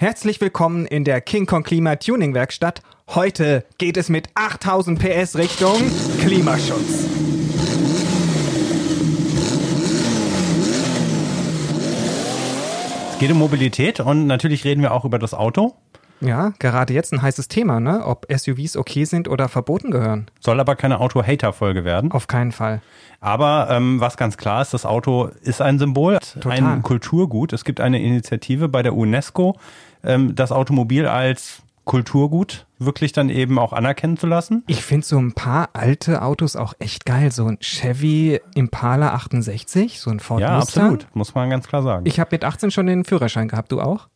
Herzlich willkommen in der King Kong Klima Tuning Werkstatt. Heute geht es mit 8000 PS Richtung Klimaschutz. Es geht um Mobilität und natürlich reden wir auch über das Auto. Ja, gerade jetzt ein heißes Thema, ne? Ob SUVs okay sind oder verboten gehören. Soll aber keine Auto-Hater-Folge werden. Auf keinen Fall. Aber ähm, was ganz klar ist, das Auto ist ein Symbol, Total. ein Kulturgut. Es gibt eine Initiative bei der UNESCO, ähm, das Automobil als Kulturgut wirklich dann eben auch anerkennen zu lassen. Ich finde so ein paar alte Autos auch echt geil. So ein Chevy Impala 68, so ein Ford ja, Mustang. absolut, muss man ganz klar sagen. Ich habe mit 18 schon den Führerschein gehabt, du auch?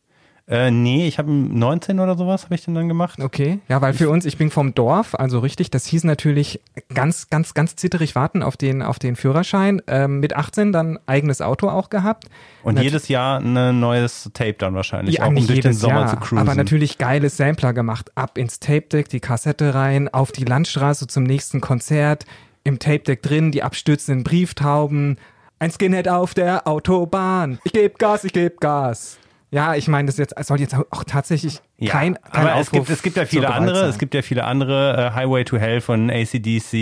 Äh, nee, ich habe 19 oder sowas habe ich denn dann gemacht. Okay, ja, weil für uns, ich bin vom Dorf, also richtig, das hieß natürlich ganz, ganz, ganz zitterig warten auf den, auf den Führerschein. Ähm, mit 18 dann eigenes Auto auch gehabt. Und Nat- jedes Jahr ein neues Tape dann wahrscheinlich, auch um nicht durch den Sommer Jahr, zu cruisen. Aber natürlich geile Sampler gemacht. Ab ins Tape Deck, die Kassette rein, auf die Landstraße zum nächsten Konzert, im Tape Deck drin, die abstürzenden Brieftauben, ein Skinhead auf der Autobahn. Ich geb Gas, ich geb Gas. Ja, ich meine, das jetzt soll jetzt auch tatsächlich Ja, kein, kein aber es gibt, es gibt ja viele andere, sein. es gibt ja viele andere, äh, Highway to Hell von ACDC,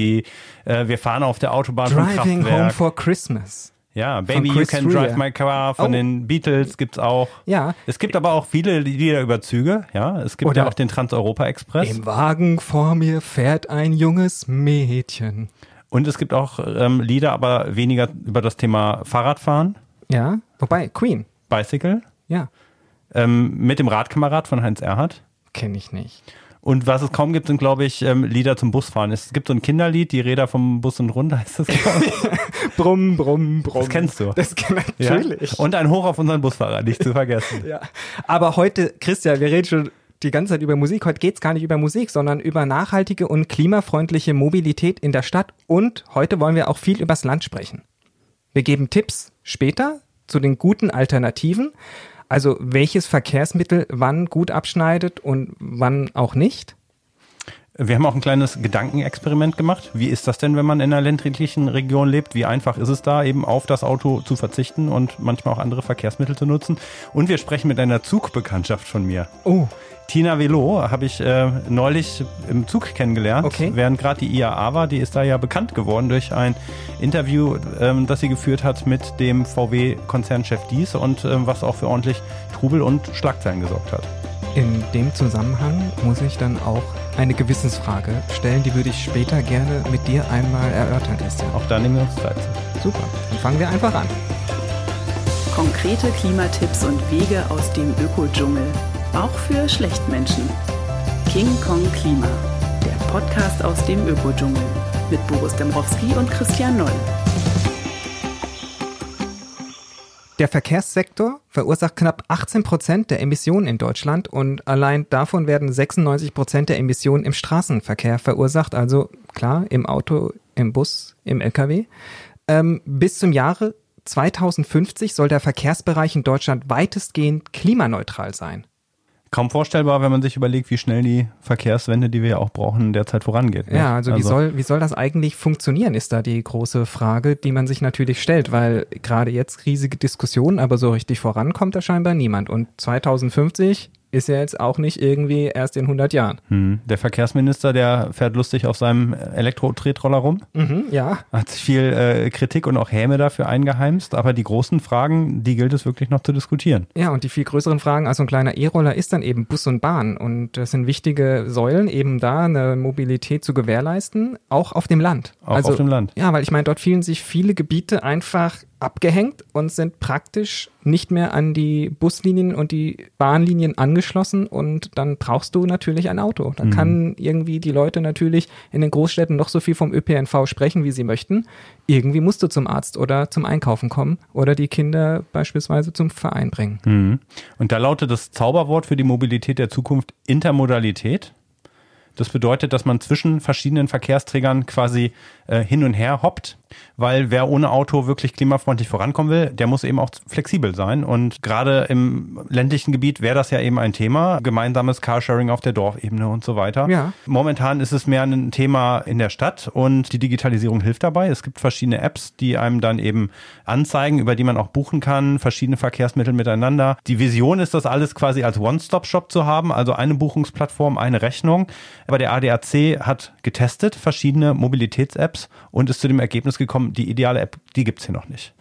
äh, wir fahren auf der Autobahn von Driving Kraftwerk. Home for Christmas. ja, Baby You Can. Drive My Car von Oh. den Beatles gibt's auch. Ja. Es gibt aber auch viele Lieder über Züge, ja. Es gibt Oder ja auch den Trans-Europa Express. Im Wagen vor mir fährt ein junges Mädchen. Und es gibt auch ähm, Lieder, aber weniger über das Thema Fahrradfahren, Ja, wobei, Queen. Bicycle, Ja, ähm, mit dem Radkamerad von Heinz Erhardt. kenne ich nicht. Und was es kaum gibt, sind, glaube ich, ähm, Lieder zum Busfahren. Es gibt so ein Kinderlied, die Räder vom Bus und Rund heißt das. Brumm, brumm, brumm. Das kennst du. Das kenn Ja? natürlich. Und ein Hoch auf unseren Busfahrer, nicht zu vergessen. Ja. Aber heute, Christian, wir reden schon die ganze Zeit über Musik. Heute geht's gar nicht über Musik, sondern über nachhaltige und klimafreundliche Mobilität in der Stadt. Und heute wollen wir auch viel übers Land sprechen. Wir geben Tipps später zu den guten Alternativen. Also welches Verkehrsmittel wann gut abschneidet und wann auch nicht. Wir haben auch ein kleines Gedankenexperiment gemacht. Wie ist das denn, wenn man in einer ländlichen Region lebt? Wie einfach ist es da, eben auf das Auto zu verzichten und manchmal auch andere Verkehrsmittel zu nutzen? Und wir sprechen mit einer Zugbekanntschaft von mir. Oh, Tina Velo habe ich äh, neulich im Zug kennengelernt, Okay. während gerade die IAA war. Die ist da ja bekannt geworden durch ein Interview, ähm, das sie geführt hat mit dem VW-Konzernchef Dies und ähm, was auch für ordentlich Trubel und Schlagzeilen gesorgt hat. In dem Zusammenhang muss ich dann auch eine Gewissensfrage stellen, die würde ich später gerne mit dir einmal erörtern, Christian. Auch da nehmen wir uns Zeit. Super, dann fangen wir einfach an. Konkrete Klimatipps und Wege aus dem Ökodschungel. Auch für Schlechtmenschen. King Kong Klima. Der Podcast aus dem Ökodschungel. Mit Boris Dembrowski und Christian Noll. Der Verkehrssektor verursacht knapp 18 Prozent der Emissionen in Deutschland und allein davon werden 96 Prozent der Emissionen im Straßenverkehr verursacht, also klar im Auto, im Bus, im Lkw. Ähm, bis zum Jahre 2050 soll der Verkehrsbereich in Deutschland weitestgehend klimaneutral sein. Kaum vorstellbar, wenn man sich überlegt, wie schnell die Verkehrswende, die wir ja auch brauchen, derzeit vorangeht. ne? Ja, also, wie soll wie soll das eigentlich funktionieren, ist da die große Frage, die man sich natürlich stellt, weil gerade jetzt riesige Diskussionen, aber so richtig vorankommt da scheinbar niemand. Und 2050 ist ja jetzt auch nicht irgendwie erst in 100 Jahren. Hm. Der Verkehrsminister, der fährt lustig auf seinem Elektro-Tretroller rum, Mhm, ja. hat sich viel äh, Kritik und auch Häme dafür eingeheimst, aber die großen Fragen, die gilt es wirklich noch zu diskutieren. Ja, und die viel größeren Fragen als so ein kleiner E-Roller ist dann eben Bus und Bahn. Und das sind wichtige Säulen, eben da eine Mobilität zu gewährleisten, auch auf dem Land. Auch auf dem Land. Ja, weil ich meine, dort fühlen sich viele Gebiete einfach abgehängt und sind praktisch nicht mehr an die Buslinien und die Bahnlinien angeschlossen und dann brauchst du natürlich ein Auto. Mhm. Dann kann irgendwie die Leute natürlich in den Großstädten noch so viel vom ÖPNV sprechen, wie sie möchten. Irgendwie musst du zum Arzt oder zum Einkaufen kommen oder die Kinder beispielsweise zum Verein bringen. Mhm. Und da lautet das Zauberwort für die Mobilität der Zukunft Intermodalität. Das bedeutet, dass man zwischen verschiedenen Verkehrsträgern quasi äh, hin und her hoppt. Weil wer ohne Auto wirklich klimafreundlich vorankommen will, der muss eben auch flexibel sein. Und gerade im ländlichen Gebiet wäre das ja eben ein Thema. Gemeinsames Carsharing auf der Dorfebene und so weiter. Ja. Momentan ist es mehr ein Thema in der Stadt und die Digitalisierung hilft dabei. Es gibt verschiedene Apps, die einem dann eben anzeigen, über die man auch buchen kann, verschiedene Verkehrsmittel miteinander. Die Vision ist, das alles quasi als One-Stop-Shop zu haben, also eine Buchungsplattform, eine Rechnung. Aber der ADAC hat getestet verschiedene Mobilitäts-Apps und ist zu dem Ergebnis gekommen, die ideale App, die gibt's hier noch nicht.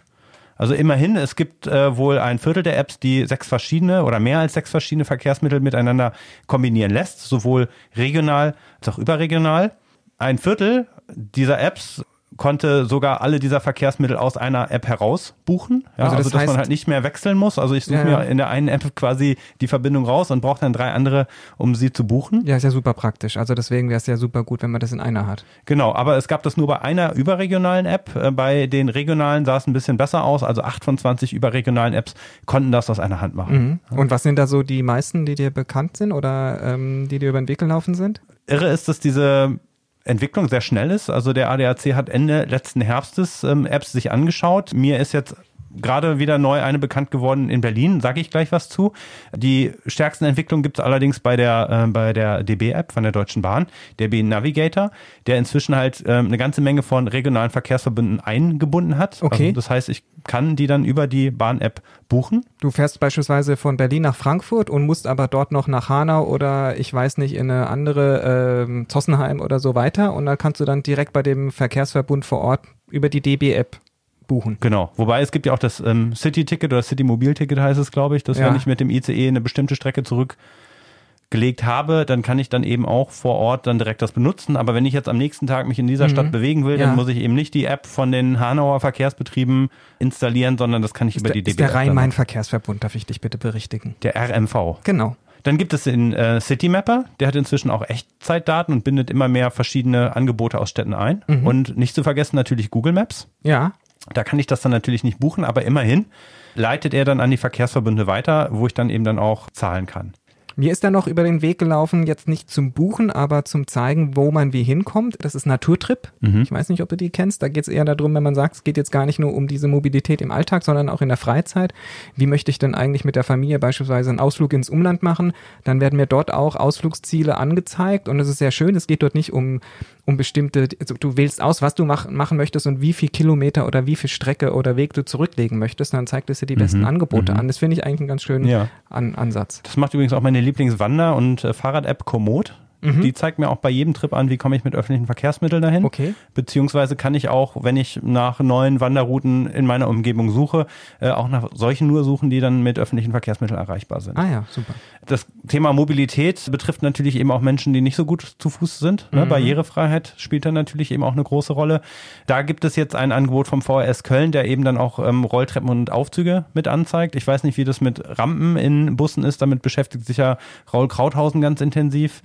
Also immerhin, es gibt äh, wohl ein Viertel der Apps, die sechs verschiedene oder mehr als sechs verschiedene Verkehrsmittel miteinander kombinieren lässt, sowohl regional als auch überregional. Ein Viertel dieser Apps konnte sogar alle dieser Verkehrsmittel aus einer App heraus buchen. Ja, Also also, das dass man heißt- halt nicht mehr wechseln muss. Also ich suche Ja, ja. mir in der einen App quasi die Verbindung raus und brauche dann drei andere, um sie zu buchen. Ja, ist ja super praktisch. Also deswegen wäre es ja super gut, wenn man das in einer hat. Genau, aber es gab das nur bei einer überregionalen App. Äh, Bei den regionalen sah es ein bisschen besser aus. Also acht von 20 überregionalen Apps konnten das aus einer Hand machen. Mhm. Und was sind da so die meisten, die dir bekannt sind oder ähm, die dir über den Weg gelaufen sind? Irre ist, dass diese Entwicklung sehr schnell ist. Also der ADAC hat Ende letzten Herbstes ähm, Apps sich angeschaut. Mir ist jetzt gerade wieder neu eine bekannt geworden in Berlin, sage ich gleich was zu. Die stärksten Entwicklungen gibt es allerdings bei der, äh, bei der DB-App von der Deutschen Bahn, der B Navigator, der inzwischen halt ähm, eine ganze Menge von regionalen Verkehrsverbünden eingebunden hat. Okay. Also das heißt, ich kann die dann über die Bahn-App buchen. Du fährst beispielsweise von Berlin nach Frankfurt und musst aber dort noch nach Hanau oder ich weiß nicht, in eine andere ähm, Zossenheim oder so weiter und da kannst du dann direkt bei dem Verkehrsverbund vor Ort über die DB-App buchen. Genau. Wobei es gibt ja auch das ähm, City-Ticket oder City-Mobil-Ticket heißt es, glaube ich, dass Ja. wenn ich mit dem ICE eine bestimmte Strecke zurückgelegt habe, dann kann ich dann eben auch vor Ort dann direkt das benutzen. Aber wenn ich jetzt am nächsten Tag mich in dieser Stadt bewegen will, Mhm. Ja. dann muss ich eben nicht die App von den Hanauer Verkehrsbetrieben installieren, sondern das kann ich über der, die ist DB. der Rhein-Main-Verkehrsverbund, darf ich dich bitte berichtigen. Der RMV. Genau. Dann gibt es den äh, Citymapper, der hat inzwischen auch Echtzeitdaten und bindet immer mehr verschiedene Angebote aus Städten ein. Mhm. Und nicht zu vergessen natürlich Google Maps. Ja, Da kann ich das dann natürlich nicht buchen, aber immerhin leitet er dann an die Verkehrsverbünde weiter, wo ich dann eben dann auch zahlen kann. Mir ist da noch über den Weg gelaufen, jetzt nicht zum Buchen, aber zum Zeigen, wo man wie hinkommt. Das ist Naturtrip. Ich weiß nicht, ob du die kennst. Da geht es eher darum, wenn man sagt, es geht jetzt gar nicht nur um diese Mobilität im Alltag, sondern auch in der Freizeit. Wie möchte ich denn eigentlich mit der Familie beispielsweise einen Ausflug ins Umland machen? Dann werden mir dort auch Ausflugsziele angezeigt und es ist sehr schön. Es geht dort nicht um, um bestimmte, also du wählst aus, was du mach, machen möchtest und wie viel Kilometer oder wie viel Strecke oder Weg du zurücklegen möchtest. Dann zeigt es dir die besten Angebote an. Das finde ich eigentlich einen ganz schönen Ja. an, Ansatz. Das macht übrigens auch meine Lieblingswander- und äh, Fahrrad-App Komoot. Die zeigt mir auch bei jedem Trip an, wie komme ich mit öffentlichen Verkehrsmitteln dahin. Okay. Beziehungsweise kann ich auch, wenn ich nach neuen Wanderrouten in meiner Umgebung suche, äh, auch nach solchen nur suchen, die dann mit öffentlichen Verkehrsmitteln erreichbar sind. Ah ja, super. Das Thema Mobilität betrifft natürlich eben auch Menschen, die nicht so gut zu Fuß sind. Ne? Barrierefreiheit spielt dann natürlich eben auch eine große Rolle. Da gibt es jetzt ein Angebot vom VRS Köln, der eben dann auch ähm, Rolltreppen und Aufzüge mit anzeigt. Ich weiß nicht, wie das mit Rampen in Bussen ist. Damit beschäftigt sich ja Raul Krauthausen ganz intensiv.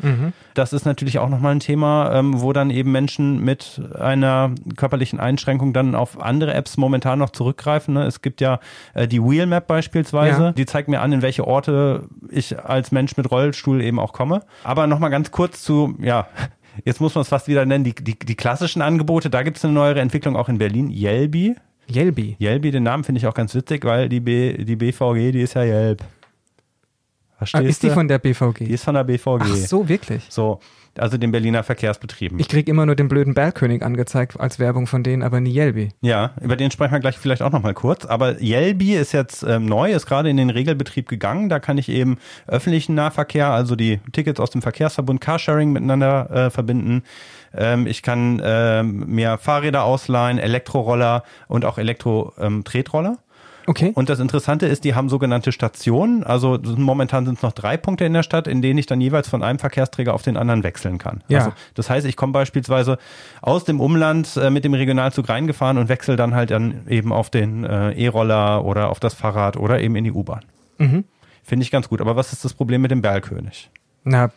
Das ist natürlich auch nochmal ein Thema, ähm, wo dann eben Menschen mit einer körperlichen Einschränkung dann auf andere Apps momentan noch zurückgreifen. Ne? Es gibt ja äh, die Wheelmap beispielsweise. Ja. Die zeigt mir an, in welche Orte ich als Mensch mit Rollstuhl eben auch komme. Aber nochmal ganz kurz zu, ja, jetzt muss man es fast wieder nennen, die, die, die klassischen Angebote. Da gibt es eine neuere Entwicklung auch in Berlin. Yelby. Yelby. Yelby, den Namen finde ich auch ganz witzig, weil die, B, die BVG, die ist ja Yelp. Ah, Verstehst ist die von der BVG? Die ist von der BVG. Ach so, wirklich? So, also den Berliner Verkehrsbetrieben. Ich krieg immer nur den blöden Bergkönig angezeigt als Werbung von denen, aber nie Yelby. Ja, über den sprechen wir gleich vielleicht auch nochmal kurz. Aber Yelby ist jetzt ähm, neu, ist gerade in den Regelbetrieb gegangen. Da kann ich eben öffentlichen Nahverkehr, also die Tickets aus dem Verkehrsverbund Carsharing miteinander äh, verbinden. Ähm, ich kann ähm, mir Fahrräder ausleihen, Elektroroller und auch Elektro-Tretroller. Okay. Und das Interessante ist, die haben sogenannte Stationen. Also momentan sind es noch drei Punkte in der Stadt, in denen ich dann jeweils von einem Verkehrsträger auf den anderen wechseln kann. Ja. Also, das heißt, ich komme beispielsweise aus dem Umland äh, mit dem Regionalzug reingefahren und wechsle dann halt dann eben auf den äh, E-Roller oder auf das Fahrrad oder eben in die U-Bahn. Mhm. Finde ich ganz gut. Aber was ist das Problem mit dem Bergkönig? Na,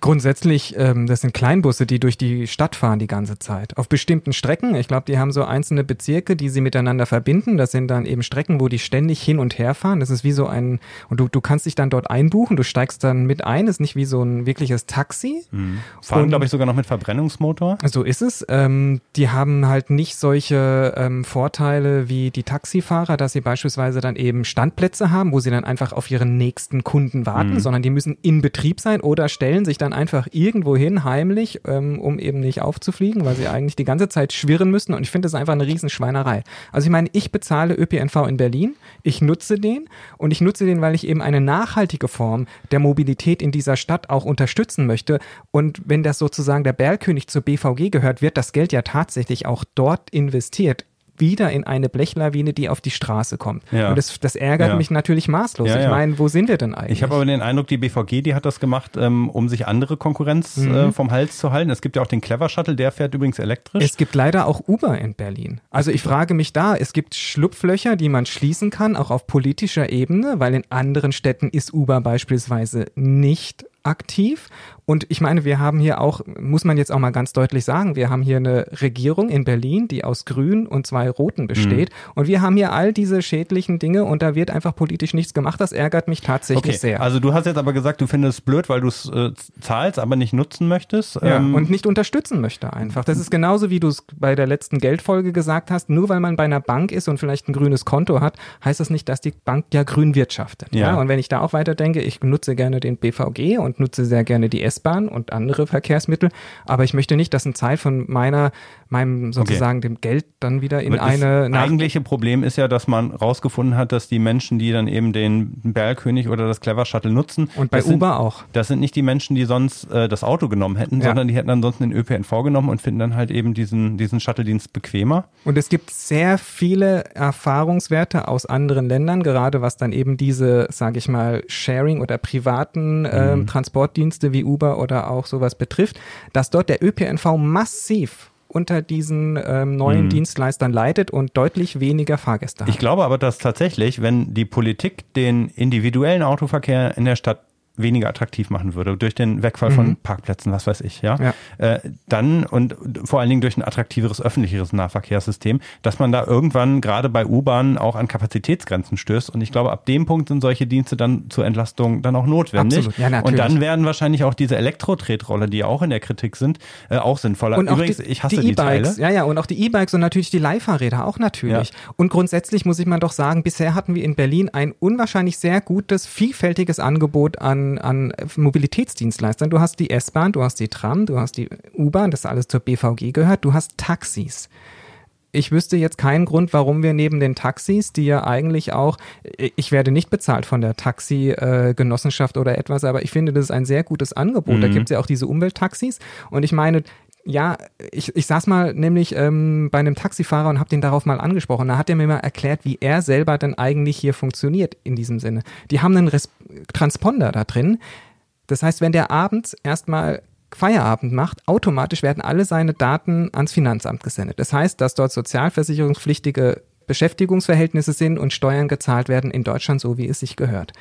Grundsätzlich, ähm, das sind Kleinbusse, die durch die Stadt fahren die ganze Zeit. Auf bestimmten Strecken. Ich glaube, die haben so einzelne Bezirke, die sie miteinander verbinden. Das sind dann eben Strecken, wo die ständig hin und her fahren. Das ist wie so ein, und du, du kannst dich dann dort einbuchen, du steigst dann mit ein. Das ist nicht wie so ein wirkliches Taxi. Mhm. Fahren, glaube ich, sogar noch mit Verbrennungsmotor. So ist es. Ähm, die haben halt nicht solche ähm, Vorteile wie die Taxifahrer, dass sie beispielsweise dann eben Standplätze haben, wo sie dann einfach auf ihren nächsten Kunden warten, mhm. sondern die müssen in Betrieb sein oder stellen sich dann einfach irgendwo hin, heimlich, ähm, um eben nicht aufzufliegen, weil sie eigentlich die ganze Zeit schwirren müssen. Und ich finde das einfach eine Riesenschweinerei. Also ich meine, ich bezahle ÖPNV in Berlin, ich nutze den und ich nutze den, weil ich eben eine nachhaltige Form der Mobilität in dieser Stadt auch unterstützen möchte. Und wenn das sozusagen der Bergkönig zur BVG gehört, wird das Geld ja tatsächlich auch dort investiert wieder in eine Blechlawine, die auf die Straße kommt. Ja. Und das, das ärgert ja. mich natürlich maßlos. Ja, ich meine, wo sind wir denn eigentlich? Ich habe aber den Eindruck, die BVG, die hat das gemacht, ähm, um sich andere Konkurrenz mhm. äh, vom Hals zu halten. Es gibt ja auch den Clever Shuttle, der fährt übrigens elektrisch. Es gibt leider auch Uber in Berlin. Also ich frage mich da, es gibt Schlupflöcher, die man schließen kann, auch auf politischer Ebene, weil in anderen Städten ist Uber beispielsweise nicht aktiv und ich meine, wir haben hier auch, muss man jetzt auch mal ganz deutlich sagen, wir haben hier eine Regierung in Berlin, die aus Grün und zwei Roten besteht. Mhm. Und wir haben hier all diese schädlichen Dinge und da wird einfach politisch nichts gemacht. Das ärgert mich tatsächlich okay. sehr. Also du hast jetzt aber gesagt, du findest es blöd, weil du es äh, zahlst, aber nicht nutzen möchtest. Ja, ähm. und nicht unterstützen möchte einfach. Das ist genauso, wie du es bei der letzten Geldfolge gesagt hast. Nur weil man bei einer Bank ist und vielleicht ein grünes Konto hat, heißt das nicht, dass die Bank ja grün wirtschaftet. Ja. ja? Und wenn ich da auch weiter denke, ich nutze gerne den BVG und nutze sehr gerne die S S-Bahn und andere Verkehrsmittel, aber ich möchte nicht, dass ein Teil von meiner, meinem sozusagen okay. dem Geld dann wieder in eine. Das eigentliche Problem ist ja, dass man rausgefunden hat, dass die Menschen, die dann eben den Bergkönig oder das Clever Shuttle nutzen, und bei Uber sind, auch. Das sind nicht die Menschen, die sonst äh, das Auto genommen hätten, ja. sondern die hätten ansonsten den ÖPNV genommen und finden dann halt eben diesen, diesen Shuttle-Dienst bequemer. Und es gibt sehr viele Erfahrungswerte aus anderen Ländern, gerade was dann eben diese, sage ich mal, Sharing oder privaten äh, mhm. Transportdienste wie Uber oder auch sowas betrifft, dass dort der ÖPNV massiv unter diesen ähm, neuen mhm. Dienstleistern leidet und deutlich weniger Fahrgäste hat. Ich glaube aber, dass tatsächlich, wenn die Politik den individuellen Autoverkehr in der Stadt weniger attraktiv machen würde, durch den Wegfall mhm. von Parkplätzen, was weiß ich, ja, ja. Äh, dann und vor allen Dingen durch ein attraktiveres öffentlicheres Nahverkehrssystem, dass man da irgendwann gerade bei U-Bahnen auch an Kapazitätsgrenzen stößt. Und ich glaube, ab dem Punkt sind solche Dienste dann zur Entlastung dann auch notwendig. Absolut. Ja, natürlich. und dann werden wahrscheinlich auch diese Elektro-Tretroller, die ja auch in der Kritik sind, äh, auch sinnvoller. Und Übrigens, die, ich hasse die E-Bikes. Ja, ja, und auch die E-Bikes und natürlich die Leihfahrräder auch natürlich. Ja. Und grundsätzlich muss ich mal doch sagen, bisher hatten wir in Berlin ein unwahrscheinlich sehr gutes, vielfältiges Angebot an an, Mobilitätsdienstleistern. Du hast die S-Bahn, du hast die Tram, du hast die U-Bahn, das alles zur BVG gehört, du hast Taxis ich wüsste jetzt keinen Grund, warum wir neben den Taxis, die ja eigentlich auch, ich werde nicht bezahlt von der Taxi-Genossenschaft oder etwas, aber ich finde, das ist ein sehr gutes Angebot. Mhm. Da gibt es ja auch diese Umwelttaxis. Und ich meine, ja, ich, ich saß mal nämlich ähm, bei einem Taxifahrer und habe den darauf mal angesprochen. Da hat er mir mal erklärt, wie er selber denn eigentlich hier funktioniert in diesem Sinne. Die haben einen Res Transponder da drin. Das heißt, wenn der abends erstmal Feierabend macht, automatisch werden alle seine Daten ans Finanzamt gesendet. Das heißt, dass dort sozialversicherungspflichtige Beschäftigungsverhältnisse sind und Steuern gezahlt werden in Deutschland so, wie es sich gehört.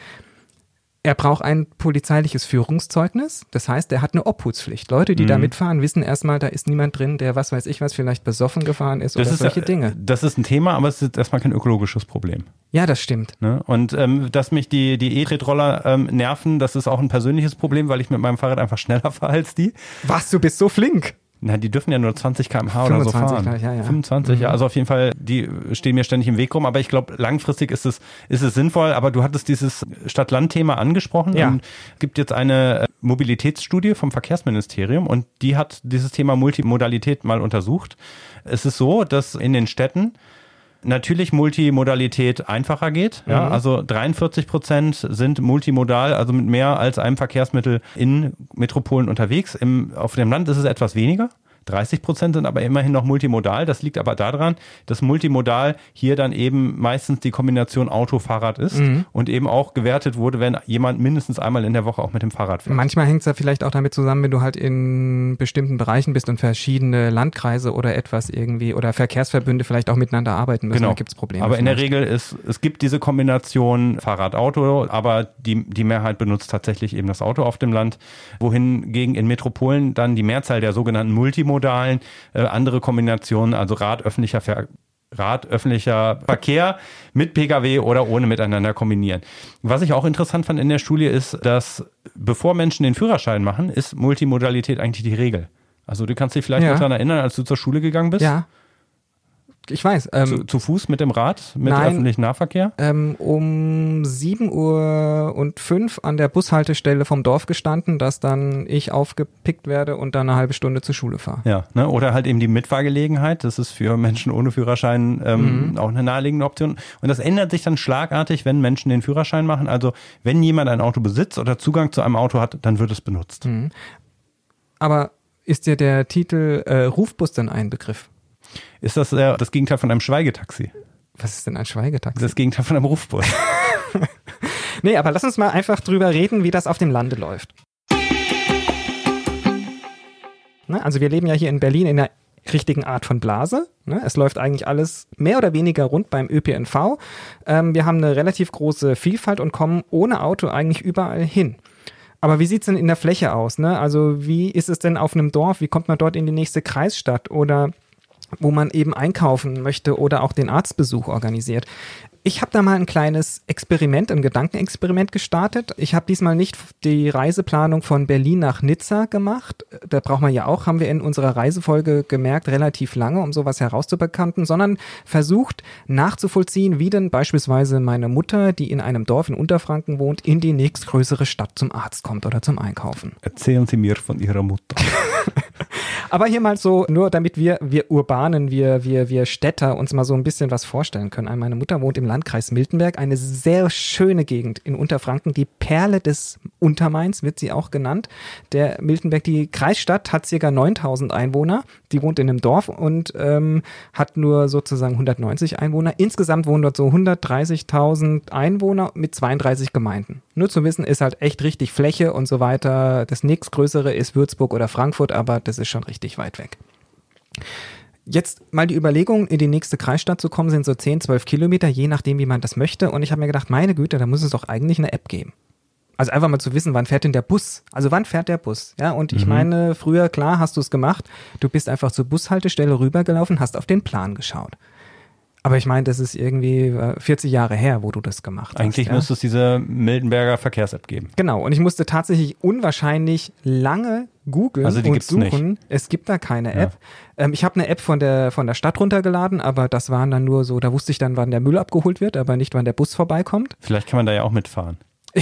Er braucht ein polizeiliches Führungszeugnis. Das heißt, er hat eine Obhutspflicht. Leute, die mhm. da mitfahren, wissen erstmal, da ist niemand drin, der was weiß ich was vielleicht besoffen gefahren ist das oder ist, solche Dinge. Das ist ein Thema, aber es ist erstmal kein ökologisches Problem. Ja, das stimmt. Ne? Und ähm, dass mich die die E-Tretroller ähm, nerven, das ist auch ein persönliches Problem, weil ich mit meinem Fahrrad einfach schneller fahre als die. Was, du bist so flink. Na, die dürfen ja nur 20 km/h oder so fahren. Gleich, ja, ja. 25, mhm. ja. Also auf jeden Fall, die stehen mir ständig im Weg rum. Aber ich glaube, langfristig ist es, ist es sinnvoll. Aber du hattest dieses Stadt-Land-Thema angesprochen. Ja. Und gibt jetzt eine äh, Mobilitätsstudie vom Verkehrsministerium und die hat dieses Thema Multimodalität mal untersucht. Es ist so, dass in den Städten natürlich Multimodalität einfacher geht. Ja, mhm. also 43 Prozent sind multimodal, also mit mehr als einem Verkehrsmittel in Metropolen unterwegs. Im, auf dem Land ist es etwas weniger. 30 Prozent sind aber immerhin noch multimodal. Das liegt aber daran, dass multimodal hier dann eben meistens die Kombination Auto-Fahrrad ist mhm. und eben auch gewertet wurde, wenn jemand mindestens einmal in der Woche auch mit dem Fahrrad fährt. Manchmal hängt es ja vielleicht auch damit zusammen, wenn du halt in bestimmten Bereichen bist und verschiedene Landkreise oder etwas irgendwie oder Verkehrsverbünde vielleicht auch miteinander arbeiten müssen. Genau. Da gibt es Probleme. Aber in der Regel ist, es gibt diese Kombination Fahrrad-Auto, aber die, die Mehrheit benutzt tatsächlich eben das Auto auf dem Land, wohingegen in Metropolen dann die Mehrzahl der sogenannten multimodalen, äh, andere Kombinationen, also Rad, öffentlicher Ver Rad, öffentlicher Verkehr mit Pkw oder ohne miteinander kombinieren. Was ich auch interessant fand in der Studie ist, dass bevor Menschen den Führerschein machen, ist Multimodalität eigentlich die Regel. Also du kannst dich vielleicht ja. daran erinnern, als du zur Schule gegangen bist. Ja ich weiß. Ähm, zu, zu, Fuß mit dem Rad, mit nein, öffentlichem Nahverkehr? Ähm, um 7 Uhr und 5 an der Bushaltestelle vom Dorf gestanden, dass dann ich aufgepickt werde und dann eine halbe Stunde zur Schule fahre. Ja, ne? oder halt eben die Mitfahrgelegenheit. Das ist für Menschen ohne Führerschein ähm, mhm. auch eine naheliegende Option. Und das ändert sich dann schlagartig, wenn Menschen den Führerschein machen. Also wenn jemand ein Auto besitzt oder Zugang zu einem Auto hat, dann wird es benutzt. Mhm. Aber ist dir der Titel äh, Rufbus dann ein Begriff? Ist das äh, das Gegenteil von einem Schweigetaxi. Was ist denn ein Schweigetaxi? Das Gegenteil von einem Rufbus. nee, aber lass uns mal einfach drüber reden, wie das auf dem Lande läuft. Ne, also wir leben ja hier in Berlin in einer richtigen Art von Blase. Ne? Es läuft eigentlich alles mehr oder weniger rund beim ÖPNV. Ähm, wir haben eine relativ große Vielfalt und kommen ohne Auto eigentlich überall hin. Aber wie sieht es denn in der Fläche aus? Ne? Also wie ist es denn auf einem Dorf? Wie kommt man dort in die nächste Kreisstadt? Oder wo man eben einkaufen möchte oder auch den Arztbesuch organisiert. Ich habe da mal ein kleines Experiment, ein Gedankenexperiment gestartet. Ich habe diesmal nicht die Reiseplanung von Berlin nach Nizza gemacht. Da braucht man ja auch, haben wir in unserer Reisefolge gemerkt, relativ lange, um sowas herauszubekannten, sondern versucht nachzuvollziehen, wie denn beispielsweise meine Mutter, die in einem Dorf in Unterfranken wohnt, in die nächstgrößere Stadt zum Arzt kommt oder zum Einkaufen. Erzählen Sie mir von Ihrer Mutter. Aber hier mal so, nur damit wir, wir Urbanen, wir, wir, wir Städter uns mal so ein bisschen was vorstellen können. Meine Mutter wohnt im Landkreis Miltenberg, eine sehr schöne Gegend in Unterfranken, die Perle des Untermains wird sie auch genannt. Der Miltenberg, die Kreisstadt hat circa 9000 Einwohner, die wohnt in einem Dorf und ähm, hat nur sozusagen 190 Einwohner. Insgesamt wohnen dort so 130.000 Einwohner mit 32 Gemeinden. Nur zu wissen, ist halt echt richtig Fläche und so weiter. Das nächstgrößere ist Würzburg oder Frankfurt, aber das ist schon richtig weit weg. Jetzt mal die Überlegung, in die nächste Kreisstadt zu kommen, sind so 10, 12 Kilometer, je nachdem, wie man das möchte. Und ich habe mir gedacht, meine Güte, da muss es doch eigentlich eine App geben. Also einfach mal zu wissen, wann fährt denn der Bus? Also wann fährt der Bus? Ja, und ich mhm. meine, früher, klar, hast du es gemacht. Du bist einfach zur Bushaltestelle rübergelaufen, hast auf den Plan geschaut. Aber ich meine, das ist irgendwie 40 äh, Jahre her, wo du das gemacht hast. Eigentlich ja? müsste es diese Mildenberger Verkehrs-App geben. Genau. Und ich musste tatsächlich unwahrscheinlich lange googeln also und suchen. Nicht. Es gibt da keine App. Ja. Ähm, ich habe eine App von der, von der Stadt runtergeladen, aber das waren dann nur so, da wusste ich dann, wann der Müll abgeholt wird, aber nicht, wann der Bus vorbeikommt. Vielleicht kann man da ja auch mitfahren.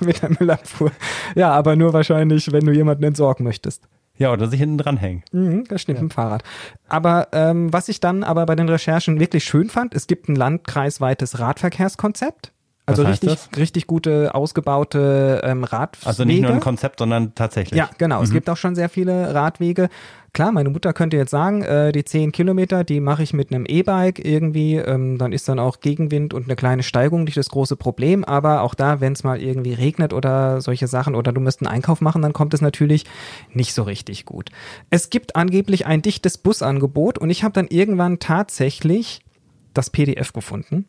Mit der Müllabfuhr. Ja, aber nur wahrscheinlich, wenn du jemanden entsorgen möchtest. Ja, oder sich hinten dranhängen. Mhm, das stimmt, ja. dem Fahrrad. Aber ähm, was ich dann aber bei den Recherchen wirklich schön fand, es gibt ein landkreisweites Radverkehrskonzept. Also richtig, das? richtig gute, ausgebaute ähm, Radwege. Also nicht nur ein Konzept, sondern tatsächlich. Ja, genau. Mhm. Es gibt auch schon sehr viele Radwege. Klar, meine Mutter könnte jetzt sagen, äh, die zehn Kilometer, die mache ich mit einem E-Bike irgendwie. Ähm, dann ist dann auch Gegenwind und eine kleine Steigung nicht das große Problem. Aber auch da, wenn es mal irgendwie regnet oder solche Sachen oder du müsst einen Einkauf machen, dann kommt es natürlich nicht so richtig gut. Es gibt angeblich ein dichtes Busangebot und ich habe dann irgendwann tatsächlich das PDF gefunden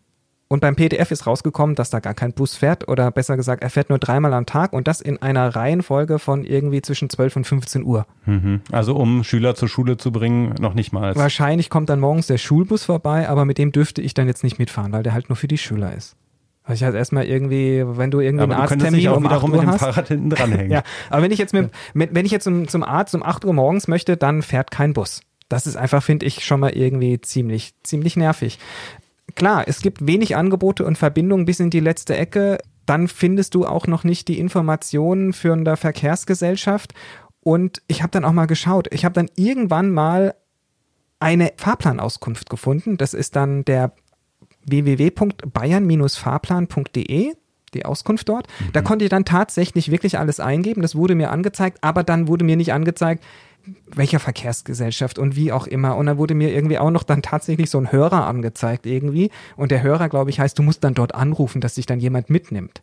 und beim PDF ist rausgekommen, dass da gar kein Bus fährt oder besser gesagt, er fährt nur dreimal am Tag und das in einer Reihenfolge von irgendwie zwischen 12 und 15 Uhr. Mhm. Also um Schüler zur Schule zu bringen, noch nicht mal. Wahrscheinlich kommt dann morgens der Schulbus vorbei, aber mit dem dürfte ich dann jetzt nicht mitfahren, weil der halt nur für die Schüler ist. Also ich halt erstmal irgendwie, wenn du irgendwie aber einen Arzttermin auch um wiederum mit dem hast, Fahrrad hinten dranhängen. ja, aber wenn ich jetzt mit, mit wenn ich jetzt zum, zum Arzt um 8 Uhr morgens möchte, dann fährt kein Bus. Das ist einfach, finde ich, schon mal irgendwie ziemlich, ziemlich nervig klar, es gibt wenig Angebote und Verbindungen bis in die letzte Ecke. Dann findest du auch noch nicht die Informationen für eine Verkehrsgesellschaft. Und ich habe dann auch mal geschaut. Ich habe dann irgendwann mal eine Fahrplanauskunft gefunden. Das ist dann der www.bayern-fahrplan.de die Auskunft dort. Da konnte ich dann tatsächlich wirklich alles eingeben. Das wurde mir angezeigt, aber dann wurde mir nicht angezeigt, welcher Verkehrsgesellschaft und wie auch immer. Und dann wurde mir irgendwie auch noch dann tatsächlich so ein Hörer angezeigt irgendwie. Und der Hörer, glaube ich, heißt, du musst dann dort anrufen, dass sich dann jemand mitnimmt.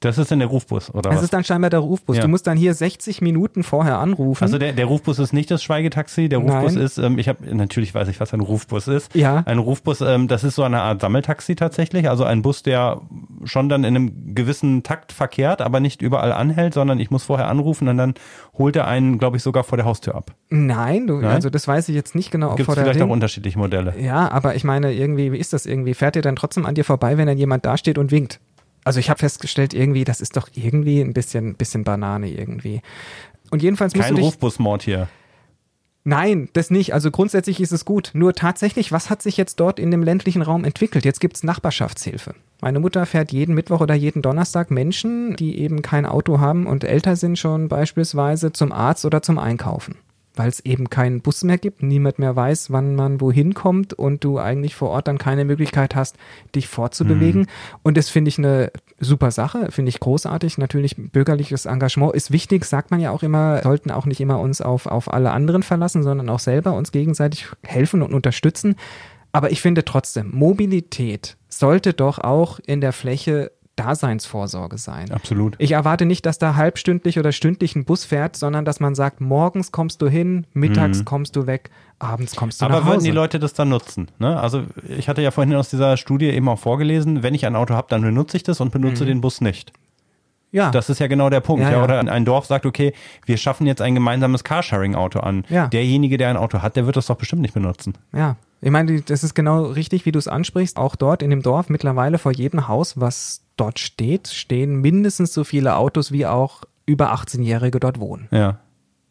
Das ist dann der Rufbus, oder Das was? ist dann scheinbar der Rufbus. Ja. Du musst dann hier 60 Minuten vorher anrufen. Also der, der Rufbus ist nicht das Schweigetaxi, der Rufbus Nein. ist, ähm, ich habe natürlich weiß ich, was ein Rufbus ist. Ja. Ein Rufbus, ähm, das ist so eine Art Sammeltaxi tatsächlich, also ein Bus, der schon dann in einem gewissen Takt verkehrt, aber nicht überall anhält, sondern ich muss vorher anrufen und dann holt er einen, glaube ich, sogar vor der Haustür ab. Nein, du, Nein? also das weiß ich jetzt nicht genau. ob Gibt es vielleicht auch unterschiedliche Modelle. Ja, aber ich meine, irgendwie, wie ist das irgendwie? Fährt ihr dann trotzdem an dir vorbei, wenn dann jemand dasteht und winkt? Also ich habe festgestellt, irgendwie, das ist doch irgendwie ein bisschen, bisschen Banane irgendwie. Und jedenfalls musst Kein du dich. Rufbus-Mord hier. Nein, das nicht. Also grundsätzlich ist es gut. Nur tatsächlich, was hat sich jetzt dort in dem ländlichen Raum entwickelt? Jetzt gibt's Nachbarschaftshilfe. Meine Mutter fährt jeden Mittwoch oder jeden Donnerstag Menschen, die eben kein Auto haben und älter sind schon beispielsweise zum Arzt oder zum Einkaufen. Weil es eben keinen Bus mehr gibt, niemand mehr weiß, wann man wohin kommt und du eigentlich vor Ort dann keine Möglichkeit hast, dich fortzubewegen. Und das finde ich eine super Sache, finde ich großartig. Natürlich bürgerliches Engagement ist wichtig, sagt man ja auch immer, sollten auch nicht immer uns auf, auf alle anderen verlassen, sondern auch selber uns gegenseitig helfen und unterstützen. Aber ich finde trotzdem, Mobilität sollte doch auch in der Fläche Daseinsvorsorge sein. Absolut. Ich erwarte nicht, dass da halbstündlich oder stündlich ein Bus fährt, sondern dass man sagt, morgens kommst du hin, mittags kommst du weg, abends kommst du Mhm. Aber nach Hause. würden die Leute das dann nutzen? Ne? Also ich hatte ja vorhin aus dieser Studie eben auch vorgelesen, wenn ich ein Auto habe, dann benutze ich das und benutze den Bus nicht. ja, Das ist ja genau der Punkt. Ja, Ja. Oder ein Dorf sagt, okay, wir schaffen jetzt ein gemeinsames Carsharing-Auto an. Ja. Derjenige, der ein Auto hat, der wird das doch bestimmt nicht benutzen. ja. Ich meine, das ist genau richtig, wie du es ansprichst. Auch dort in dem Dorf mittlerweile vor jedem Haus, was dort steht, stehen mindestens so viele Autos, wie auch über 18-Jährige dort wohnen. Ja.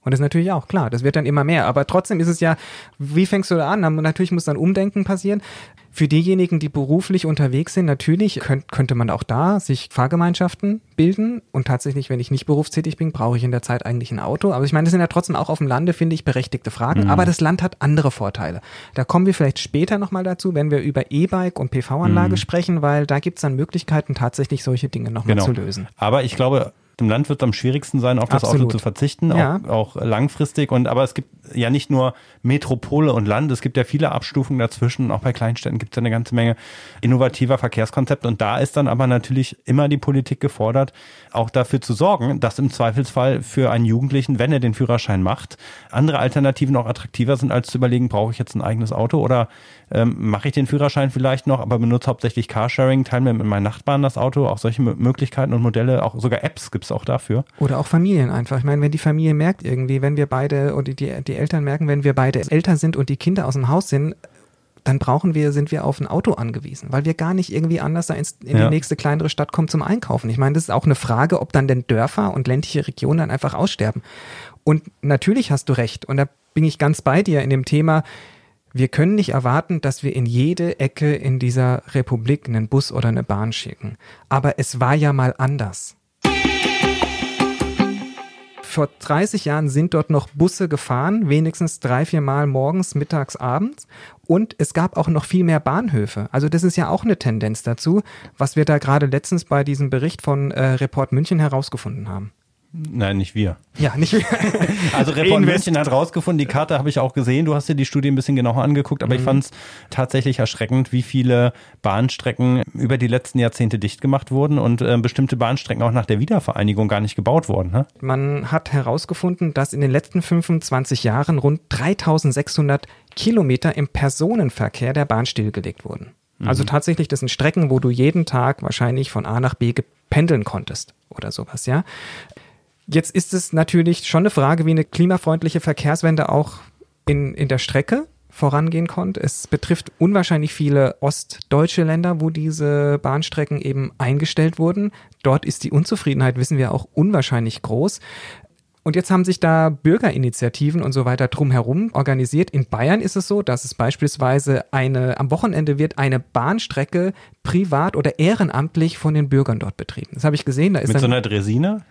Und das ist natürlich auch klar, das wird dann immer mehr. Aber trotzdem ist es ja, wie fängst du da an? Na, Natürlich muss dann Umdenken passieren. Für diejenigen, die beruflich unterwegs sind, natürlich könnt, könnte man auch da sich Fahrgemeinschaften bilden. Und tatsächlich, wenn ich nicht berufstätig bin, brauche ich in der Zeit eigentlich ein Auto. Aber ich meine, das sind ja trotzdem auch auf dem Lande, finde ich, berechtigte Fragen. Aber das Land hat andere Vorteile. Da kommen wir vielleicht später nochmal dazu, wenn wir über E-Bike und PV-Anlage sprechen, weil da gibt es dann Möglichkeiten, tatsächlich solche Dinge nochmal Genau. zu lösen. Aber ich glaube, im Land wird es am schwierigsten sein, auf das Absolut. Auto zu verzichten, Ja. auch, auch langfristig. Und aber es gibt ja nicht nur Metropole und Land, es gibt ja viele Abstufungen dazwischen. Auch bei Kleinstädten gibt es ja eine ganze Menge innovativer Verkehrskonzepte. Und da ist dann aber natürlich immer die Politik gefordert, auch dafür zu sorgen, dass im Zweifelsfall für einen Jugendlichen, wenn er den Führerschein macht, andere Alternativen auch attraktiver sind, als zu überlegen, brauche ich jetzt ein eigenes Auto oder ähm, mache ich den Führerschein vielleicht noch, aber benutze hauptsächlich Carsharing, teile mir mit meinen Nachbarn das Auto. Auch solche Mö- Möglichkeiten und Modelle, auch sogar Apps gibt es auch dafür. Oder auch Familien einfach. Ich meine, wenn die Familie merkt irgendwie, wenn wir beide oder die, die Eltern merken, wenn wir beide älter sind und die Kinder aus dem Haus sind, dann brauchen wir, sind wir auf ein Auto angewiesen, weil wir gar nicht irgendwie anders ins, in Ja. die nächste kleinere Stadt kommen zum Einkaufen. Ich meine, das ist auch eine Frage, ob dann denn Dörfer und ländliche Regionen dann einfach aussterben. Und natürlich hast du recht. Und da bin ich ganz bei dir in dem Thema, wir können nicht erwarten, dass wir in jede Ecke in dieser Republik einen Bus oder eine Bahn schicken. Aber es war ja mal anders. Vor 30 Jahren sind dort noch Busse gefahren, wenigstens drei, vier Mal morgens, mittags, abends. Und es gab auch noch viel mehr Bahnhöfe. Also das ist ja auch eine Tendenz dazu, was wir da gerade letztens bei diesem Bericht von äh, Report München herausgefunden haben. Nein, nicht wir. Ja, nicht Also Report München hat rausgefunden, die Karte habe ich auch gesehen. Du hast dir die Studie ein bisschen genauer angeguckt, aber ich Mhm. fand es tatsächlich erschreckend, wie viele Bahnstrecken über die letzten Jahrzehnte dicht gemacht wurden und äh, bestimmte Bahnstrecken auch nach der Wiedervereinigung gar nicht gebaut wurden. Ne? Man hat herausgefunden, dass in den letzten 25 Jahren rund 3600 Kilometer im Personenverkehr der Bahn stillgelegt wurden. Also tatsächlich, das sind Strecken, wo du jeden Tag wahrscheinlich von A nach B pendeln konntest oder sowas, ja. Jetzt ist es natürlich schon eine Frage, wie eine klimafreundliche Verkehrswende auch in, in der Strecke vorangehen konnte. Es betrifft unwahrscheinlich viele ostdeutsche Länder, wo diese Bahnstrecken eben eingestellt wurden. Dort ist die Unzufriedenheit, wissen wir, auch unwahrscheinlich groß. Und jetzt haben sich da Bürgerinitiativen und so weiter drumherum organisiert. In Bayern ist es so, dass es beispielsweise eine, am Wochenende wird eine Bahnstrecke privat oder ehrenamtlich von den Bürgern dort betrieben. Das habe ich gesehen. Da ist Mit so einer Dresina?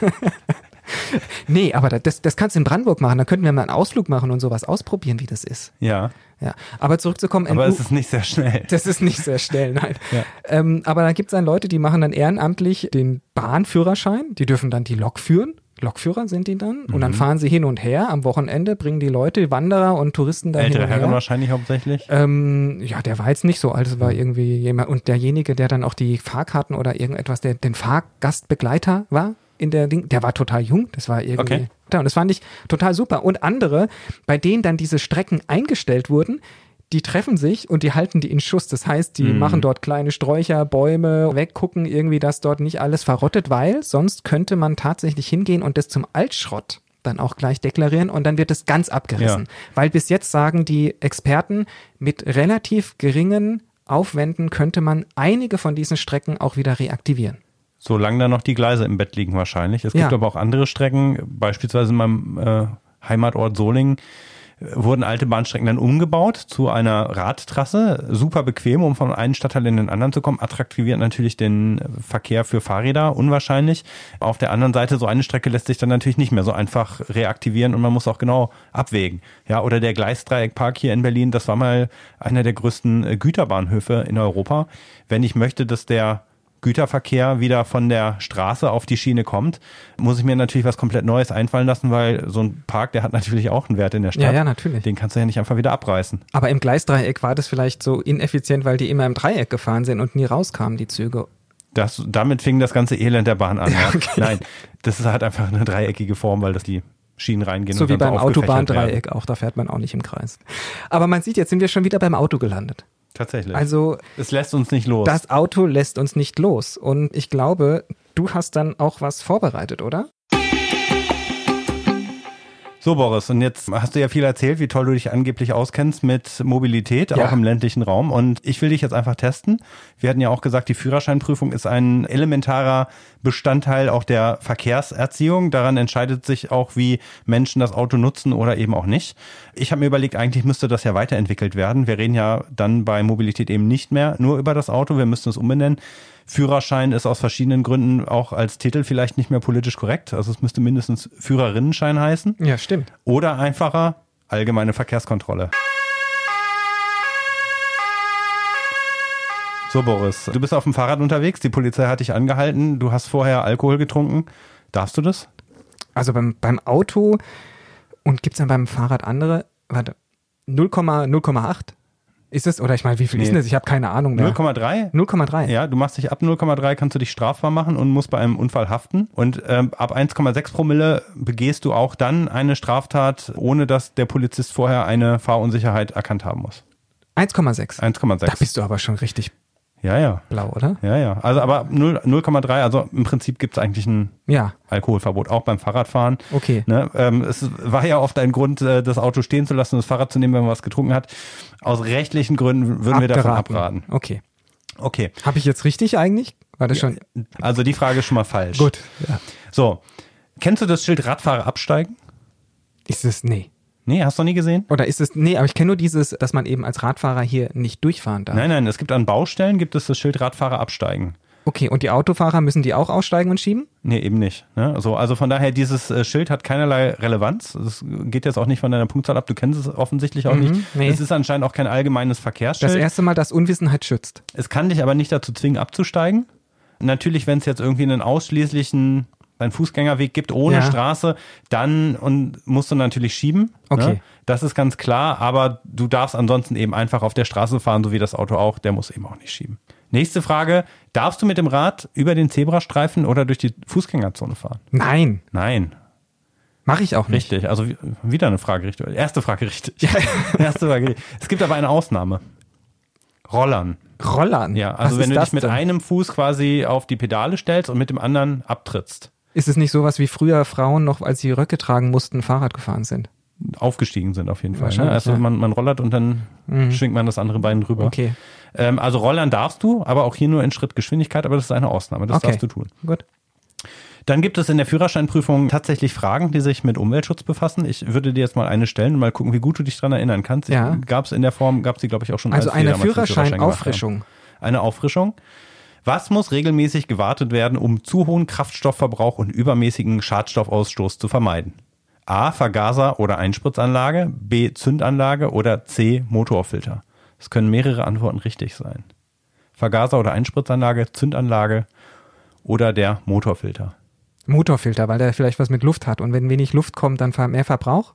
nee, aber das, das kannst du in Brandenburg machen. Da könnten wir mal einen Ausflug machen und sowas ausprobieren, wie das ist. Ja. Ja, aber zurückzukommen. Aber es ist nicht sehr schnell. das ist nicht sehr schnell, nein. Ja. Ähm, aber da gibt es dann Leute, die machen dann ehrenamtlich den Bahnführerschein. Die dürfen dann die Lok führen. Lokführer sind die dann. Und Mhm. dann fahren sie hin und her. Am Wochenende bringen die Leute, Wanderer und Touristen da hin Ältere und Herren her. wahrscheinlich hauptsächlich. Ähm, ja, der war jetzt nicht so alt, es war irgendwie jemand. Und derjenige, der dann auch die Fahrkarten oder irgendetwas, der den Fahrgastbegleiter war in der Ding, der war total jung. Das war irgendwie. Okay. Und das fand ich total super. Und andere, bei denen dann diese Strecken eingestellt wurden, die treffen sich und die halten die in Schuss. Das heißt, die Mhm. machen dort kleine Sträucher, Bäume, weggucken irgendwie, dass dort nicht alles verrottet, weil sonst könnte man tatsächlich hingehen und das zum Altschrott dann auch gleich deklarieren und dann wird es ganz abgerissen. Weil bis jetzt sagen die Experten, mit relativ geringen Aufwänden könnte man einige von diesen Strecken auch wieder reaktivieren. Solange da noch die Gleise im Bett liegen wahrscheinlich. Es gibt Ja. aber auch andere Strecken, beispielsweise in meinem äh, Heimatort Solingen, wurden alte Bahnstrecken dann umgebaut zu einer Radtrasse. Super bequem, um von einem Stadtteil in den anderen zu kommen. Attraktiviert natürlich den Verkehr für Fahrräder, unwahrscheinlich. Auf der anderen Seite, so eine Strecke lässt sich dann natürlich nicht mehr so einfach reaktivieren und man muss auch genau abwägen. Ja, oder der Gleisdreieckpark hier in Berlin, das war mal einer der größten äh, Güterbahnhöfe in Europa. Wenn ich möchte, dass der Güterverkehr wieder von der Straße auf die Schiene kommt, muss ich mir natürlich was komplett Neues einfallen lassen, weil so ein Park, der hat natürlich auch einen Wert in der Stadt. Ja, ja, natürlich. Den kannst du ja nicht einfach wieder abreißen. Aber im Gleisdreieck war das vielleicht so ineffizient, weil die immer im Dreieck gefahren sind und nie rauskamen, die Züge. Das, damit fing das ganze Elend der Bahn an. Ja, okay. Nein, das ist halt einfach eine dreieckige Form, weil das die Schienen reingehen. So wie beim. Autobahndreieck auch, da fährt man auch nicht im Kreis. Aber man sieht, jetzt sind wir schon wieder beim Auto gelandet. Tatsächlich. Also es lässt uns nicht los. das Auto lässt uns nicht los. Und ich glaube, du hast dann auch was vorbereitet, oder? So, Boris, und jetzt hast du ja viel erzählt, wie toll du dich angeblich auskennst mit Mobilität, Ja. auch im ländlichen Raum. Und ich will dich jetzt einfach testen. Wir hatten ja auch gesagt, die Führerscheinprüfung ist ein elementarer Bestandteil auch der Verkehrserziehung. Daran entscheidet sich auch, wie Menschen das Auto nutzen oder eben auch nicht. Ich habe mir überlegt, eigentlich müsste das ja weiterentwickelt werden. Wir reden ja dann bei Mobilität eben nicht mehr nur über das Auto, wir müssten es umbenennen. Führerschein ist aus verschiedenen Gründen auch als Titel vielleicht nicht mehr politisch korrekt. Also es müsste mindestens Führerinnenschein heißen. Ja, stimmt. Oder einfacher allgemeine Verkehrskontrolle. So, Boris, du bist auf dem Fahrrad unterwegs, die Polizei hat dich angehalten, du hast vorher Alkohol getrunken. Darfst du das? Also beim, beim Auto und gibt's dann beim Fahrrad andere, warte, 0, 0,8 ist es? Oder ich meine, wie viel Nee. ist denn das? Ich habe keine Ahnung mehr. 0,3? 0,3. Ja, du machst dich ab 0,3, kannst du dich strafbar machen und musst bei einem Unfall haften. Und ähm, ab 1,6 Promille begehst du auch dann eine Straftat, ohne dass der Polizist vorher eine Fahrunsicherheit erkannt haben muss. 1,6. Da 1,6. bist du aber schon richtig Ja, ja. blau, oder? Ja, ja. Also aber 0 0,3, also im Prinzip gibt es eigentlich ein Ja, Alkoholverbot, auch beim Fahrradfahren. okay. Ne? Ähm, es war ja oft ein Grund, äh, das Auto stehen zu lassen und das Fahrrad zu nehmen, wenn man was getrunken hat. Aus rechtlichen Gründen würden wir davon Abgeraten. abraten. Okay. Okay, Habe ich jetzt richtig eigentlich? War das schon? also die Frage ist schon mal falsch. Gut. Ja. So, kennst du das Schild Radfahrer absteigen? Ist es, nee. Nee, hast du noch nie gesehen? Oder ist es, nee, aber ich kenne nur dieses, dass man eben als Radfahrer hier nicht durchfahren darf. Nein, nein, es gibt an Baustellen gibt es das Schild Radfahrer absteigen. Okay, und die Autofahrer müssen die auch aussteigen und schieben? Nee, eben nicht. Ne? So, also von daher, dieses äh, Schild hat keinerlei Relevanz. Das geht jetzt auch nicht von deiner Punktzahl ab. Du kennst es offensichtlich auch Mhm, nicht. nee. Es ist anscheinend auch kein allgemeines Das Verkehrsschild. erste Mal, dass Unwissenheit schützt. Es kann dich aber nicht dazu zwingen, abzusteigen. Natürlich, wenn es jetzt irgendwie einen ausschließlichen einen Fußgängerweg gibt ohne Ja. Straße, dann und musst du natürlich schieben. Okay. Ne? Das ist ganz klar, aber du darfst ansonsten eben einfach auf der Straße fahren, so wie das Auto auch. Der muss eben auch nicht schieben. Nächste Frage: Darfst du mit dem Rad über den Zebrastreifen oder durch die Fußgängerzone fahren? Nein, Nein, mache ich auch nicht. richtig. Also wie- wieder eine Frage richtig. Erste Frage richtig. Erste Frage richtig. Es gibt aber eine Ausnahme. Rollern. Rollern. Ja, also Was wenn du dich mit denn? einem Fuß quasi auf die Pedale stellst und mit dem anderen abtrittst. Ist es nicht sowas wie früher Frauen noch, als sie Röcke tragen mussten, Fahrrad gefahren sind? Aufgestiegen sind auf jeden Fall. Ne? Also ja. man, man rollert und dann schwingt man das andere Bein drüber. Okay, Ähm, also rollern darfst du, aber auch hier nur in Schrittgeschwindigkeit, aber das ist eine Ausnahme. Das Okay. darfst du tun. gut. Dann gibt es in der Führerscheinprüfung tatsächlich Fragen, die sich mit Umweltschutz befassen. Ich würde dir jetzt mal eine stellen und mal gucken, wie gut du dich dran erinnern kannst. Ja. Gab es in der Form, gab es die, glaube ich, auch schon. Also als eine. Führerscheinauffrischung. Eine Auffrischung. Was muss regelmäßig gewartet werden, um zu hohen Kraftstoffverbrauch und übermäßigen Schadstoffausstoß zu vermeiden? A. Vergaser oder Einspritzanlage, B. Zündanlage oder C. Motorfilter. Es können mehrere Antworten richtig sein. Vergaser oder Einspritzanlage, Zündanlage oder der Motorfilter. Motorfilter, weil der vielleicht was mit Luft hat. Und wenn wenig Luft kommt, dann mehr Verbrauch?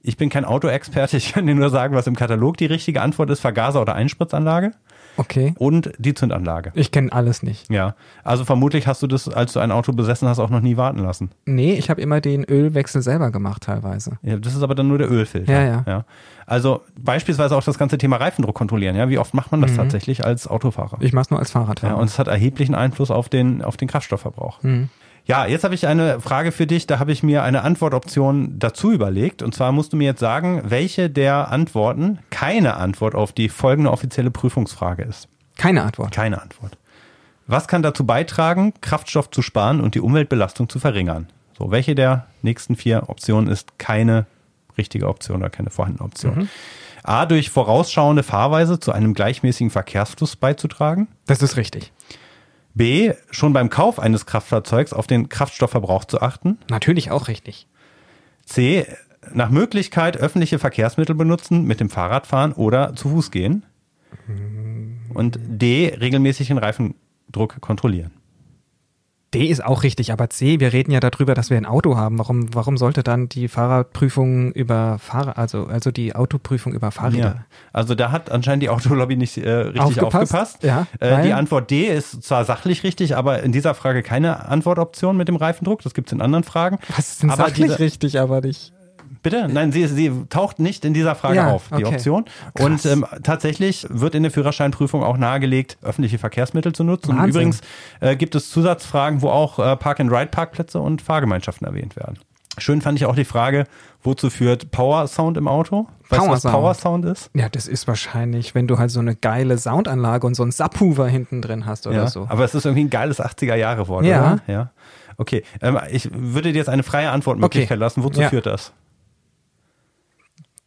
Ich bin kein Autoexperte, ich kann dir nur sagen, was im Katalog die richtige Antwort ist, Vergaser oder Einspritzanlage. Okay. Und die Zündanlage. Ich kenne alles nicht. Ja. Also vermutlich hast du das, als du ein Auto besessen hast, auch noch nie warten lassen. Nee, ich habe immer den Ölwechsel selber gemacht teilweise. Ja, das ist aber dann nur der Ölfilter. Ja, ja. ja. Also beispielsweise auch das ganze Thema Reifendruck kontrollieren. Ja, wie oft macht man das Mhm. tatsächlich als Autofahrer? Ich mache es nur als Ja, Fahrradfahrer. und es hat erheblichen Einfluss auf den, auf den Kraftstoffverbrauch. Mhm. Ja, jetzt habe ich eine Frage für dich. Da habe ich mir eine Antwortoption dazu überlegt. Und zwar musst du mir jetzt sagen, welche der Antworten keine Antwort auf die folgende offizielle Prüfungsfrage ist. Keine Antwort. Keine Antwort. Was kann dazu beitragen, Kraftstoff zu sparen und die Umweltbelastung zu verringern? So, welche der nächsten vier Optionen ist keine richtige Option oder keine vorhandene Option? A, durch vorausschauende Fahrweise zu einem gleichmäßigen Verkehrsfluss beizutragen. Das ist richtig. B, schon beim Kauf eines Kraftfahrzeugs auf den Kraftstoffverbrauch zu achten. Natürlich auch richtig. C, nach Möglichkeit öffentliche Verkehrsmittel benutzen, mit dem Fahrrad fahren oder zu Fuß gehen. Und D, regelmäßig den Reifendruck kontrollieren. D ist auch richtig, aber C, wir reden ja darüber, dass wir ein Auto haben. Warum, warum sollte dann die Fahrradprüfung über Fahrer, also, also die Autoprüfung über Fahrräder? Ja. Also da hat anscheinend die Autolobby nicht äh, richtig Aufgepasst? aufgepasst. Ja, äh, die Antwort D ist zwar sachlich richtig, aber in dieser Frage keine Antwortoption mit dem Reifendruck. Das gibt es in anderen Fragen. Was ist denn Aber sachlich diese- richtig, aber nicht? Bitte? Nein, sie, sie taucht nicht in dieser Frage Ja, auf, die okay. Option. Krass. Und ähm, tatsächlich wird in der Führerscheinprüfung auch nahegelegt, öffentliche Verkehrsmittel zu nutzen. Und Wahnsinn. übrigens äh, gibt es Zusatzfragen, wo auch äh, Park-and-Ride-Parkplätze und Fahrgemeinschaften erwähnt werden. Schön fand ich auch die Frage, wozu führt Power Sound im Auto? Weißt du, was Power Power Sound. Sound ist? Ja, das ist wahrscheinlich, wenn du halt so eine geile Soundanlage und so einen Subwoofer hinten drin hast oder ja, so. Aber es ist irgendwie ein geiles 80er-Jahre-Wort, Ja. oder? Ja. Okay, ähm, ich würde dir jetzt eine freie Antwortmöglichkeit Okay. lassen. Wozu Ja. führt das?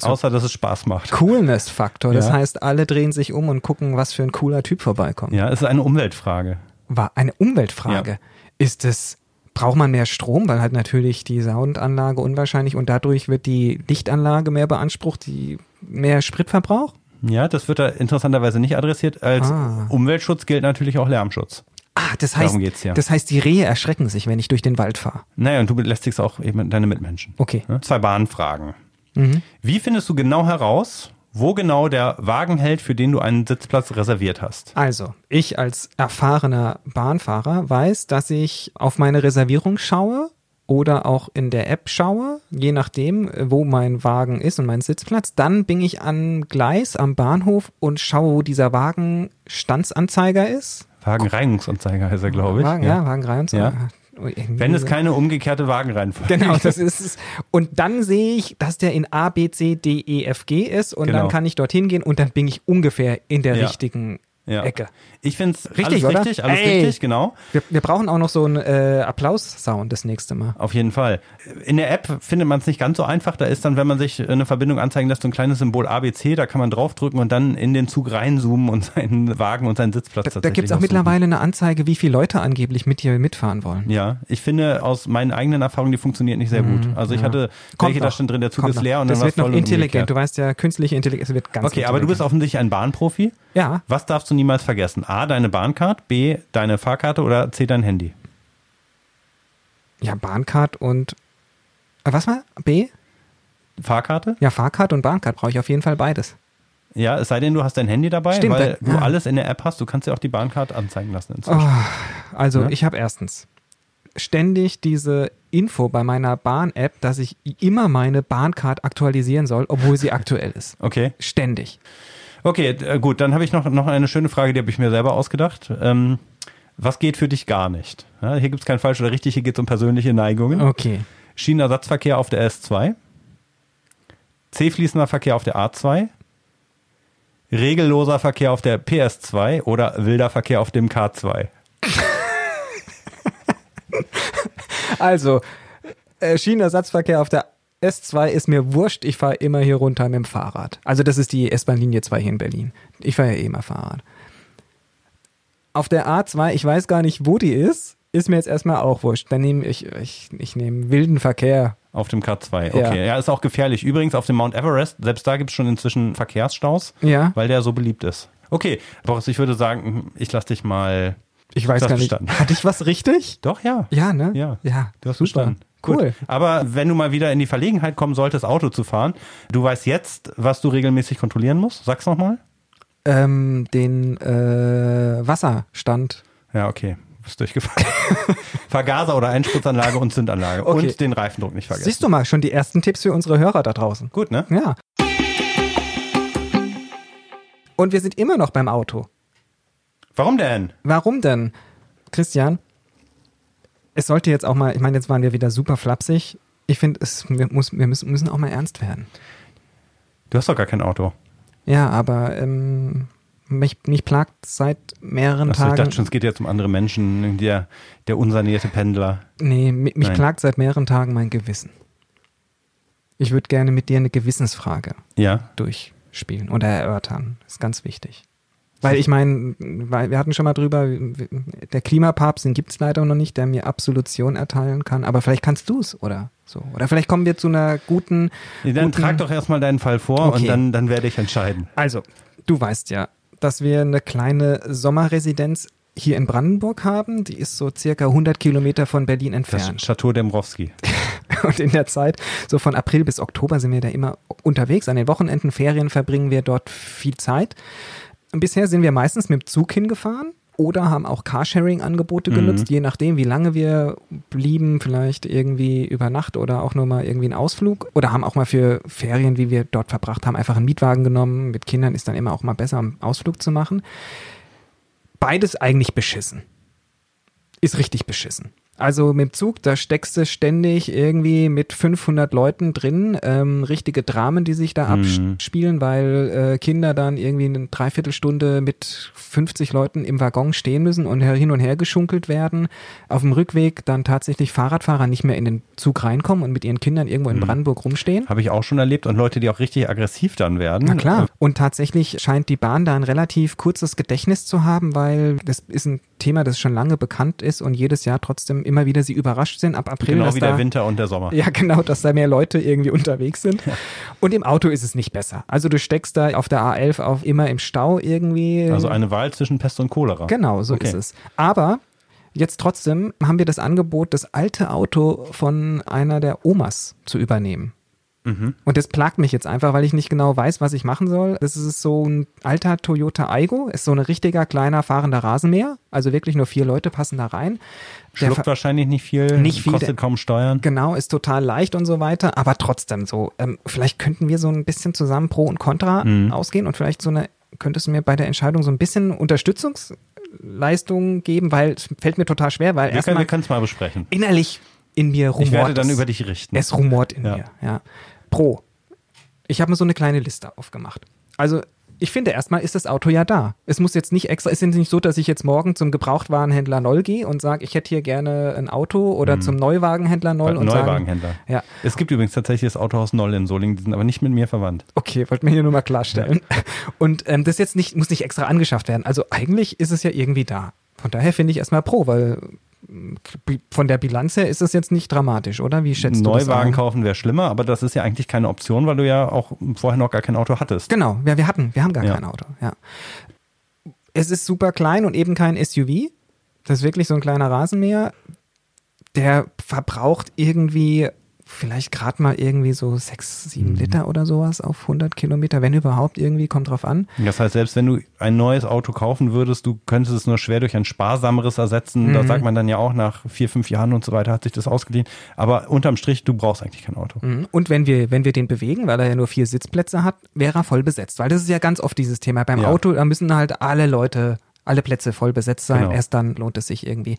Außer, dass es Spaß macht. Coolness-Faktor. Das Ja. heißt, alle drehen sich um und gucken, was für ein cooler Typ vorbeikommt. Ja, es ist eine Umweltfrage. War eine Umweltfrage. Ist es, braucht man mehr Strom, weil halt natürlich die Soundanlage unwahrscheinlich und dadurch wird die Lichtanlage mehr beansprucht, die mehr Spritverbrauch? Ja, das wird da interessanterweise nicht adressiert. Als Ah. Umweltschutz gilt natürlich auch Lärmschutz. Ah, das heißt, ja. das heißt, die Rehe erschrecken sich, wenn ich durch den Wald fahre. Naja, und du belästigst auch eben deine Mitmenschen. Okay. Ne? Zwei Bahnfragen. Mhm. Wie findest du genau heraus, wo genau der Wagen hält, für den du einen Sitzplatz reserviert hast? Also, ich als erfahrener Bahnfahrer weiß, dass ich auf meine Reservierung schaue oder auch in der App schaue, je nachdem, wo mein Wagen ist und mein Sitzplatz. Dann bin ich am Gleis am Bahnhof und schaue, wo dieser Wagen Standsanzeiger ist. Wagenreinigungsanzeiger heißt er, glaube ich. Wagen, ja, Wagen 3 und so. Ja. Oh, Wenn es keine umgekehrte Wagenreihenfolge Genau, das ist es. Und dann sehe ich, dass der in A, B, C, D, E, F, G ist und Genau. dann kann ich dorthin gehen und dann bin ich ungefähr in der Ja. richtigen Ja. Ecke. Ich finde es Richtig, alles richtig, alles Ey. richtig, genau. Wir, wir brauchen auch noch so einen äh, Applaus-Sound das nächste Mal. Auf jeden Fall. In der App findet man es nicht ganz so einfach. Da ist dann, wenn man sich eine Verbindung anzeigen lässt, so ein kleines Symbol ABC, da kann man draufdrücken und dann in den Zug reinzoomen und seinen Wagen und seinen Sitzplatz Da, da gibt es auch aussuchen. mittlerweile eine Anzeige, wie viele Leute angeblich mit dir mitfahren wollen. Ja, ich finde aus meinen eigenen Erfahrungen, die funktioniert nicht sehr gut. Also ich Mhm, ja. hatte Kommt welche da noch. stand drin, der Zug Kommt ist noch. leer und das dann wird war's noch intelligent. Du weißt ja, künstliche Intelligenz wird ganz Okay, aber du bist offensichtlich ein Bahnprofi. Ja, Was darfst du niemals vergessen? A, deine Bahncard, B, deine Fahrkarte oder C, dein Handy? ja, Bahncard und äh, was war? B? Fahrkarte? Ja, Fahrcard und Bahncard brauche ich auf jeden Fall beides. Ja, es sei denn, du hast dein Handy dabei, Stimmt, weil ja. du alles in der App hast. Du kannst ja auch die Bahncard anzeigen lassen inzwischen. Oh, also Ja. ich habe erstens ständig diese Info bei meiner Bahn-App, dass ich immer meine Bahncard aktualisieren soll, obwohl sie aktuell ist. Okay. Ständig. Okay, äh, gut, dann habe ich noch, noch eine schöne Frage, die habe ich mir selber ausgedacht. Ähm, was geht für dich gar nicht? Ja, hier gibt es kein falsch oder richtig, hier geht es um persönliche Neigungen. Okay. Schienenersatzverkehr auf der S2, C-fließender Verkehr auf der A2, regelloser Verkehr auf der PS2 oder wilder Verkehr auf dem K2. Also, äh, Schienenersatzverkehr auf der S2 ist mir wurscht. Ich fahre immer hier runter mit dem Fahrrad. Also, das ist die S-Bahn-Linie 2 hier in Berlin. Ich fahre ja eh immer Fahrrad. Auf der A2, ich weiß gar nicht, wo die ist, ist mir jetzt erstmal auch wurscht. Dann nehme ich, ich, ich nehme wilden Verkehr Auf dem K2, okay. Ja. ja, ist auch gefährlich. Übrigens auf dem Mount Everest, selbst da gibt es schon inzwischen Verkehrsstaus, Ja. weil der so beliebt ist. Okay, Boris, ich würde sagen, ich lass dich mal. Ich weiß gar nicht. bestanden. Hatte ich was richtig? Doch, ja. Ja, ne? Ja. Ja, Du hast super. bestanden. Cool. Gut. Aber wenn du mal wieder in die Verlegenheit kommen solltest, Auto zu fahren, du weißt jetzt, was du regelmäßig kontrollieren musst. Sag's nochmal. Ähm, den äh, Wasserstand. Ja, okay. Bist durchgefallen. Vergaser oder Einspritzanlage und Zündanlage. Okay. Und den Reifendruck nicht vergessen. Siehst du mal, schon die ersten Tipps für unsere Hörer da draußen. Gut, ne? Ja. Und wir sind immer noch beim Auto. Warum denn? Warum denn? Christian, es sollte jetzt auch mal, ich meine, jetzt waren wir wieder super flapsig. Ich finde, es wir, muss, wir müssen, müssen auch mal ernst werden. Du hast doch gar kein Auto. Ja, aber ähm, mich, mich plagt seit mehreren Achso, ich Tagen. dachte schon, es geht jetzt um andere Menschen, der, der unsanierte Pendler. Nee, mi- mich Nein. plagt seit mehreren Tagen mein Gewissen. Ich würde gerne mit dir eine Gewissensfrage Ja. durchspielen oder erörtern. Das ist ganz wichtig. Weil ich meine, weil wir hatten schon mal drüber, der Klimapapst, den gibt's leider noch nicht, der mir Absolution erteilen kann. Aber vielleicht kannst du's oder so. Oder vielleicht kommen wir zu einer guten. Nee, Dann guten trag doch erstmal deinen Fall vor Okay. und dann, dann werde ich entscheiden. Also, du weißt ja, dass wir eine kleine Sommerresidenz hier in Brandenburg haben. Die ist so circa 100 Kilometer von Berlin Das entfernt. Chateau Dembrowski. Und in der Zeit, so von April bis Oktober, sind wir da immer unterwegs. An den Wochenenden, Ferien verbringen wir dort viel Zeit. Und bisher sind wir meistens mit dem Zug hingefahren oder haben auch Carsharing-Angebote Mhm. genutzt, je nachdem, wie lange wir blieben, vielleicht irgendwie über Nacht oder auch nur mal irgendwie einen Ausflug. Oder haben auch mal für Ferien, wie wir dort verbracht haben, einfach einen Mietwagen genommen. Mit Kindern ist dann immer auch mal besser, einen Ausflug zu machen. Beides eigentlich beschissen. Ist richtig beschissen. Also mit dem Zug, da steckst du ständig irgendwie mit 500 Leuten drin, ähm, richtige Dramen, die sich da Mhm. abspielen, weil äh, Kinder dann irgendwie eine Dreiviertelstunde mit 50 Leuten im Waggon stehen müssen und hin und her geschunkelt werden. Auf dem Rückweg dann tatsächlich Fahrradfahrer nicht mehr in den Zug reinkommen und mit ihren Kindern irgendwo in Brandenburg rumstehen. Habe ich auch schon erlebt und Leute, die auch richtig aggressiv dann werden. Na klar. Und tatsächlich scheint die Bahn da ein relativ kurzes Gedächtnis zu haben, weil das ist ein Thema, das schon lange bekannt ist und jedes Jahr trotzdem immer wieder sie überrascht sind ab April. Genau wie da, der Winter und der Sommer. Ja, genau, dass da mehr Leute irgendwie unterwegs sind. Und im Auto ist es nicht besser. Also du steckst da auf der A11 auf immer im Stau irgendwie. Also eine Wahl zwischen Pest und Cholera. Genau, so Okay. ist es. Aber jetzt trotzdem haben wir das Angebot, das alte Auto von einer der Omas zu übernehmen. Mhm. Und das plagt mich jetzt einfach, weil ich nicht genau weiß, was ich machen soll. Das ist so ein alter Toyota Aygo, ist so ein richtiger kleiner fahrender Rasenmäher. Also wirklich nur vier Leute passen da rein. Der Schluckt wahrscheinlich nicht viel, Nicht viel, kostet der- kaum Steuern. Genau, ist total leicht und so weiter, aber trotzdem so. Ähm, vielleicht könnten wir so ein bisschen zusammen Pro und Contra Mhm. ausgehen und vielleicht so eine, könntest du mir bei der Entscheidung so ein bisschen Unterstützungsleistung geben, weil es fällt mir total schwer, weil Wir können erstmal wir können es mal besprechen. innerlich in mir rumort Ich werde dann über dich richten. Es rumort in Ja. mir, ja. Pro. Ich habe mir so eine kleine Liste aufgemacht. Also, ich finde, erstmal ist das Auto ja da. Es muss jetzt nicht extra, es ist nicht so, dass ich jetzt morgen zum Gebrauchtwarenhändler Noll gehe und sage, ich hätte hier gerne ein Auto oder zum Neuwagenhändler Noll und sagen, Neuwagenhändler. ja, Es gibt übrigens tatsächlich das Autohaus Noll in Solingen, die sind aber nicht mit mir verwandt. okay, wollte mir hier nur mal klarstellen. Und ähm, das jetzt nicht, muss nicht extra angeschafft werden. Also eigentlich ist es ja irgendwie da. Von daher finde ich erstmal pro, weil von der Bilanz her ist es jetzt nicht dramatisch, oder? Wie schätzt du das Neuwagen kaufen wäre schlimmer, aber das ist ja eigentlich keine Option, weil du ja auch vorher noch gar kein Auto hattest. Genau, ja, wir hatten, wir haben gar Ja. kein Auto, ja. Es ist super klein und eben kein SUV. Das ist wirklich so ein kleiner Rasenmäher. Der verbraucht irgendwie vielleicht gerade mal irgendwie so sechs, sieben Mhm. Liter oder sowas auf 100 Kilometer, wenn überhaupt irgendwie, kommt drauf an. Das heißt, selbst wenn du ein neues Auto kaufen würdest, du könntest es nur schwer durch ein sparsameres ersetzen. Da Mhm. sagt man dann ja auch nach vier, fünf Jahren und so weiter hat sich das ausgeliehen. Aber unterm Strich, du brauchst eigentlich kein Auto. Mhm. Und wenn wir, wenn wir den bewegen, weil er ja nur vier Sitzplätze hat, wäre er voll besetzt. Weil das ist ja ganz oft dieses Thema. Beim Ja. Auto, da müssen halt alle Leute, alle Plätze voll besetzt sein. Genau. Erst dann lohnt es sich irgendwie.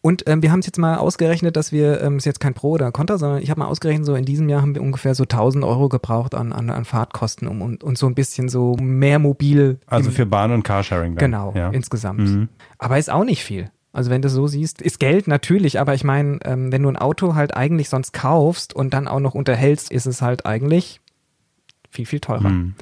Und ähm, wir haben es jetzt mal ausgerechnet, dass wir, ähm, ist jetzt kein Pro oder Contra, sondern ich habe mal ausgerechnet, so in diesem Jahr haben wir ungefähr so 1000 Euro gebraucht an, an, an Fahrtkosten um, und, und so ein bisschen so mehr mobil. Also im- für Bahn und Carsharing dann. Genau, Ja. insgesamt. Mhm. Aber ist auch nicht viel. Also wenn du so siehst, ist Geld natürlich, aber ich meine, ähm, wenn du ein Auto halt eigentlich sonst kaufst und dann auch noch unterhältst, ist es halt eigentlich viel, viel teurer. Mhm.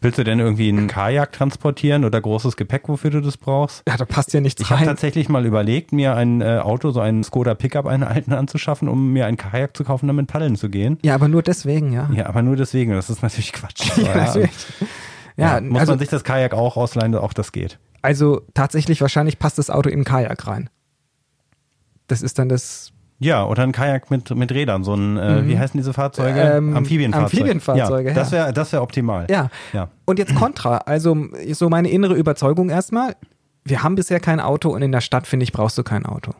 Willst du denn irgendwie einen Kajak transportieren oder großes Gepäck, wofür du das brauchst? Ja, da passt ja nichts Ich habe rein. tatsächlich mal überlegt, mir ein äh, Auto, so einen Skoda Pickup, einen alten anzuschaffen, um mir ein Kajak zu kaufen, damit paddeln zu gehen. Ja, aber nur deswegen, ja. Ja, aber nur deswegen. Das ist natürlich Quatsch. Ja, natürlich. Ja, Ja, muss also, man sich das Kajak auch ausleihen, auch das geht. also tatsächlich wahrscheinlich passt das Auto in den Kajak rein. Das ist dann das Ja, oder ein Kajak mit, mit Rädern, so ein, äh, wie heißen diese Fahrzeuge? Ähm, Amphibienfahrzeuge. Amphibienfahrzeuge, ja. Das wäre das wär optimal. Ja. ja. Und jetzt Contra. Also so meine innere Überzeugung erstmal. Wir haben bisher kein Auto und in der Stadt, finde ich, brauchst du kein Auto.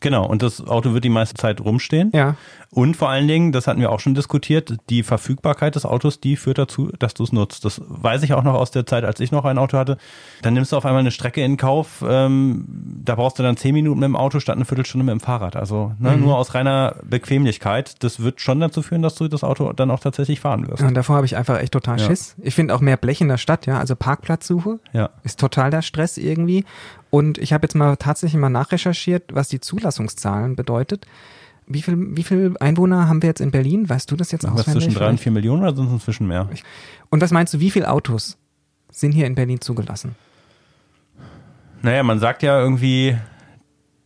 Genau, und das Auto wird die meiste Zeit rumstehen. Ja. Und vor allen Dingen, das hatten wir auch schon diskutiert, die Verfügbarkeit des Autos, die führt dazu, dass du es nutzt. Das weiß ich auch noch aus der Zeit, als ich noch ein Auto hatte. Dann nimmst du auf einmal eine Strecke in Kauf, ähm, da brauchst du dann zehn Minuten mit dem Auto statt eine Viertelstunde mit dem Fahrrad. Also ne, Mhm. nur aus reiner Bequemlichkeit. Das wird schon dazu führen, dass du das Auto dann auch tatsächlich fahren wirst. Und davor habe ich einfach echt total Ja. Schiss. Ich finde auch mehr Blech in der Stadt, ja. Also Parkplatzsuche Ja. ist total der Stress irgendwie. Und ich habe jetzt mal tatsächlich mal nachrecherchiert, was die Zulassungszahlen bedeutet. Wie viel, wie viel Einwohner haben wir jetzt in Berlin? Weißt du das jetzt Was auswendig? zwischen drei und vier Millionen oder sind es inzwischen mehr? Und was meinst du, wie viele Autos sind hier in Berlin zugelassen? Naja, man sagt ja irgendwie,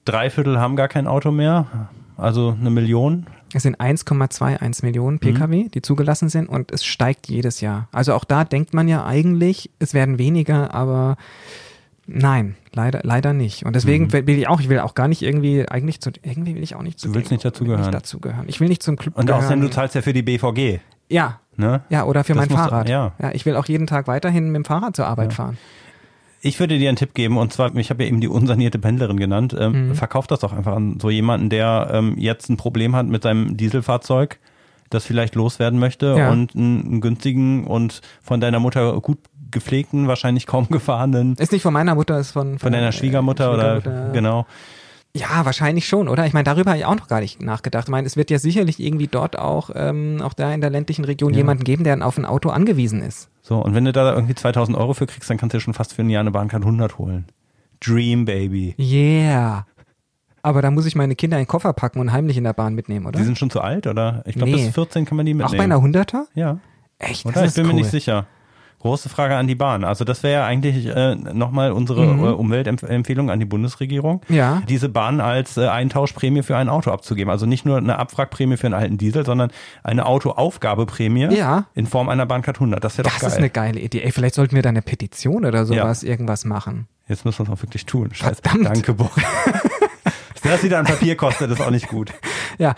drei Viertel haben gar kein Auto mehr. Also eine Million. Es sind 1,21 Millionen Pkw, Mhm. die zugelassen sind und es steigt jedes Jahr. Also auch da denkt man ja eigentlich, es werden weniger, aber nein, leider, leider nicht. Und deswegen will ich auch, ich will auch gar nicht irgendwie, eigentlich zu, irgendwie will ich auch nicht zu Mhm. Du willst nicht dazugehören. Nicht dazugehören. Ich will nicht zum Club Und außerdem, du zahlst ja für die BVG. Ja, Ne? ja, oder für Das mein musst du- Fahrrad. ja. ja, ich will auch jeden Tag weiterhin mit dem Fahrrad zur Arbeit fahren. Ich würde dir einen Tipp geben, und zwar, ich habe ja eben die unsanierte Pendlerin genannt. Ähm, Mhm. Verkauf das doch einfach an so jemanden, der ähm, jetzt ein Problem hat mit seinem Dieselfahrzeug, das vielleicht loswerden möchte Ja. und einen, einen günstigen und von deiner Mutter gut gepflegten, wahrscheinlich kaum gefahrenen, Ist nicht von meiner Mutter, ist von, von deiner äh, Schwiegermutter, oder Schwiegermutter. genau. Ja, wahrscheinlich schon, oder? Ich meine, darüber habe ich auch noch gar nicht nachgedacht. Ich meine, es wird ja sicherlich irgendwie dort auch, ähm, auch da in der ländlichen Region Ja. jemanden geben, der auf ein Auto angewiesen ist. So, und wenn du da irgendwie 2000 Euro für kriegst, dann kannst du dir schon fast für ein Jahr eine Bahncard 100 holen. Dream Baby. Yeah. Aber da muss ich meine Kinder in den Koffer packen und heimlich in der Bahn mitnehmen, oder? Die sind schon zu alt, oder? Ich glaube, Nee. bis 14 kann man die mitnehmen. auch bei einer Hunderter? Ja. Echt? Oder? Ich bin mir nicht sicher. Große Frage an die Bahn. Also das wäre ja eigentlich äh, nochmal unsere Mhm. äh, Umweltempfehlung an die Bundesregierung, Ja. diese Bahn als äh, Eintauschprämie für ein Auto abzugeben. Also nicht nur eine Abwrackprämie für einen alten Diesel, sondern eine Autoaufgabeprämie Ja. in Form einer Bahncard 100. Das wäre doch Das geil. ist eine geile Idee. Ey, vielleicht sollten wir da eine Petition oder sowas irgendwas machen. Jetzt müssen wir es auch wirklich tun. Scheiße. Verdammt. Danke, Boris. Dass das wieder an Papier kostet, ist auch nicht gut. Ja,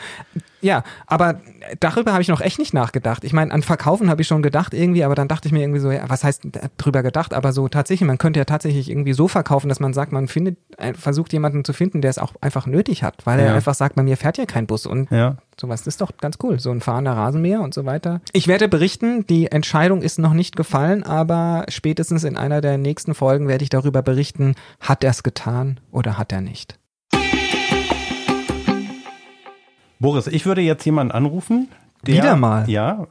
ja, aber darüber habe ich noch echt nicht nachgedacht. Ich meine, an Verkaufen habe ich schon gedacht irgendwie, aber dann dachte ich mir irgendwie so, ja, was heißt drüber gedacht? Aber so tatsächlich, man könnte ja tatsächlich irgendwie so verkaufen, dass man sagt, man findet, äh, versucht jemanden zu finden, der es auch einfach nötig hat, weil er Ja. einfach sagt, bei mir fährt ja kein Bus und Ja. sowas das ist doch ganz cool. So ein fahrender Rasenmäher und so weiter. Ich werde berichten, die Entscheidung ist noch nicht gefallen, aber spätestens in einer der nächsten Folgen werde ich darüber berichten, hat er es getan oder hat er nicht. Boris, ich würde jetzt jemanden anrufen. Der, Wieder mal? Ja.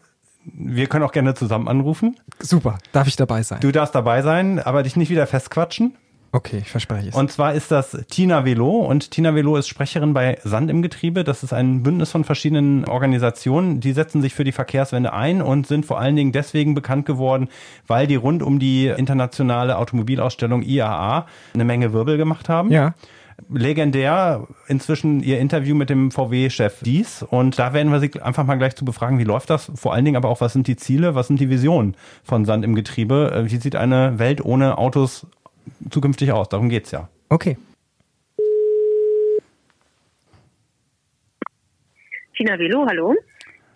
Wir können auch gerne zusammen anrufen. Super, darf ich dabei sein? Du darfst dabei sein, aber dich nicht wieder festquatschen. Okay, ich verspreche es. Und zwar ist das Tina Velo und Tina Velo ist Sprecherin bei Sand im Getriebe. Das ist ein Bündnis von verschiedenen Organisationen, die setzen sich für die Verkehrswende ein und sind vor allen Dingen deswegen bekannt geworden, weil die rund um die internationale Automobilausstellung IAA eine Menge Wirbel gemacht haben. ja. Legendär inzwischen ihr Interview mit dem VW-Chef Dies und da werden wir sie einfach mal gleich zu befragen, wie läuft das? Vor allen Dingen aber auch, was sind die Ziele, was sind die Visionen von Sand im Getriebe? Äh, Wie sieht eine Welt ohne Autos zukünftig aus? Darum geht's ja. Okay. Tina Velo, hallo.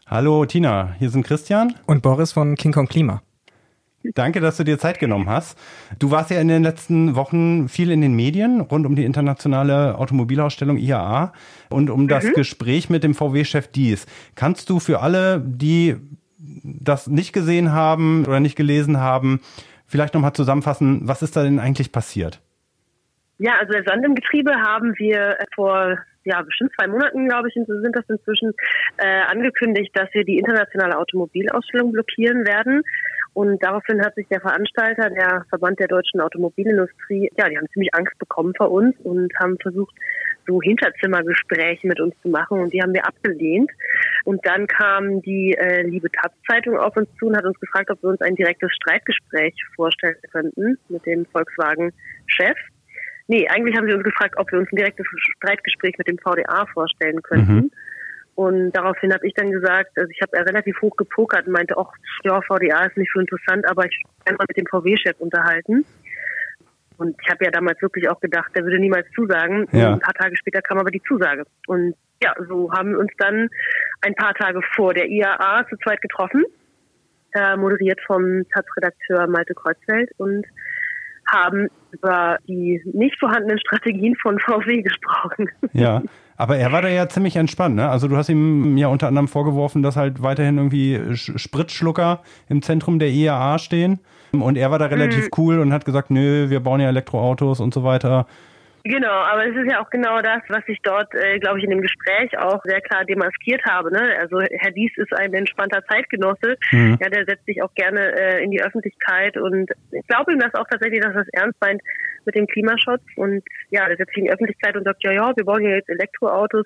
Hallo Tina, hier sind Christian. Und Boris von King Kong Klima. Danke, dass du dir Zeit genommen hast. Du warst ja in den letzten Wochen viel in den Medien rund um die internationale Automobilausstellung IAA und um das Gespräch mit dem VW-Chef Dies. Kannst du für alle, die das nicht gesehen haben oder nicht gelesen haben, vielleicht nochmal zusammenfassen, was ist da denn eigentlich passiert? Ja, also der Sand im Getriebe haben wir vor ja bestimmt zwei Monaten, glaube ich, sind das inzwischen äh, angekündigt, dass wir die internationale Automobilausstellung blockieren werden. Und daraufhin hat sich der Veranstalter, der Verband der deutschen Automobilindustrie, ja, die haben ziemlich Angst bekommen vor uns und haben versucht, so Hinterzimmergespräche mit uns zu machen und die haben wir abgelehnt. Und dann kam die äh, liebe Taz-Zeitung auf uns zu und hat uns gefragt, ob wir uns ein direktes Streitgespräch vorstellen könnten mit dem Volkswagen-Chef. Nee, eigentlich haben sie uns gefragt, ob wir uns ein direktes Streitgespräch mit dem VDA vorstellen könnten. Mhm. Und daraufhin habe ich dann gesagt, also ich habe relativ hoch gepokert und meinte, ach, ja, VDA ist nicht so interessant, aber ich will mal mit dem VW-Chef unterhalten. Und ich habe ja damals wirklich auch gedacht, der würde niemals zusagen. Ja. Ein paar Tage später kam aber die Zusage. Und ja, so haben wir uns dann ein paar Tage vor der IAA zu zweit getroffen, äh, moderiert vom Taz-Redakteur Malte Kreuzfeld und haben über die nicht vorhandenen Strategien von VW gesprochen. Ja, aber er war da ja ziemlich entspannt, ne? Also du hast ihm ja unter anderem vorgeworfen, dass halt weiterhin irgendwie Spritschlucker im Zentrum der IAA stehen. Und er war da relativ mhm. cool und hat gesagt, nö, wir bauen ja Elektroautos und so weiter. Genau, aber es ist ja auch genau das, was ich dort, äh, glaube ich, in dem Gespräch auch sehr klar demaskiert habe. Ne? Also Herr Dies ist ein entspannter Zeitgenosse. Mhm. Ja, der setzt sich auch gerne äh, in die Öffentlichkeit und ich glaube ihm das auch tatsächlich, dass er es ernst meint mit dem Klimaschutz. Und ja, der setzt sich in die Öffentlichkeit und sagt, ja, ja, wir bauen ja jetzt Elektroautos.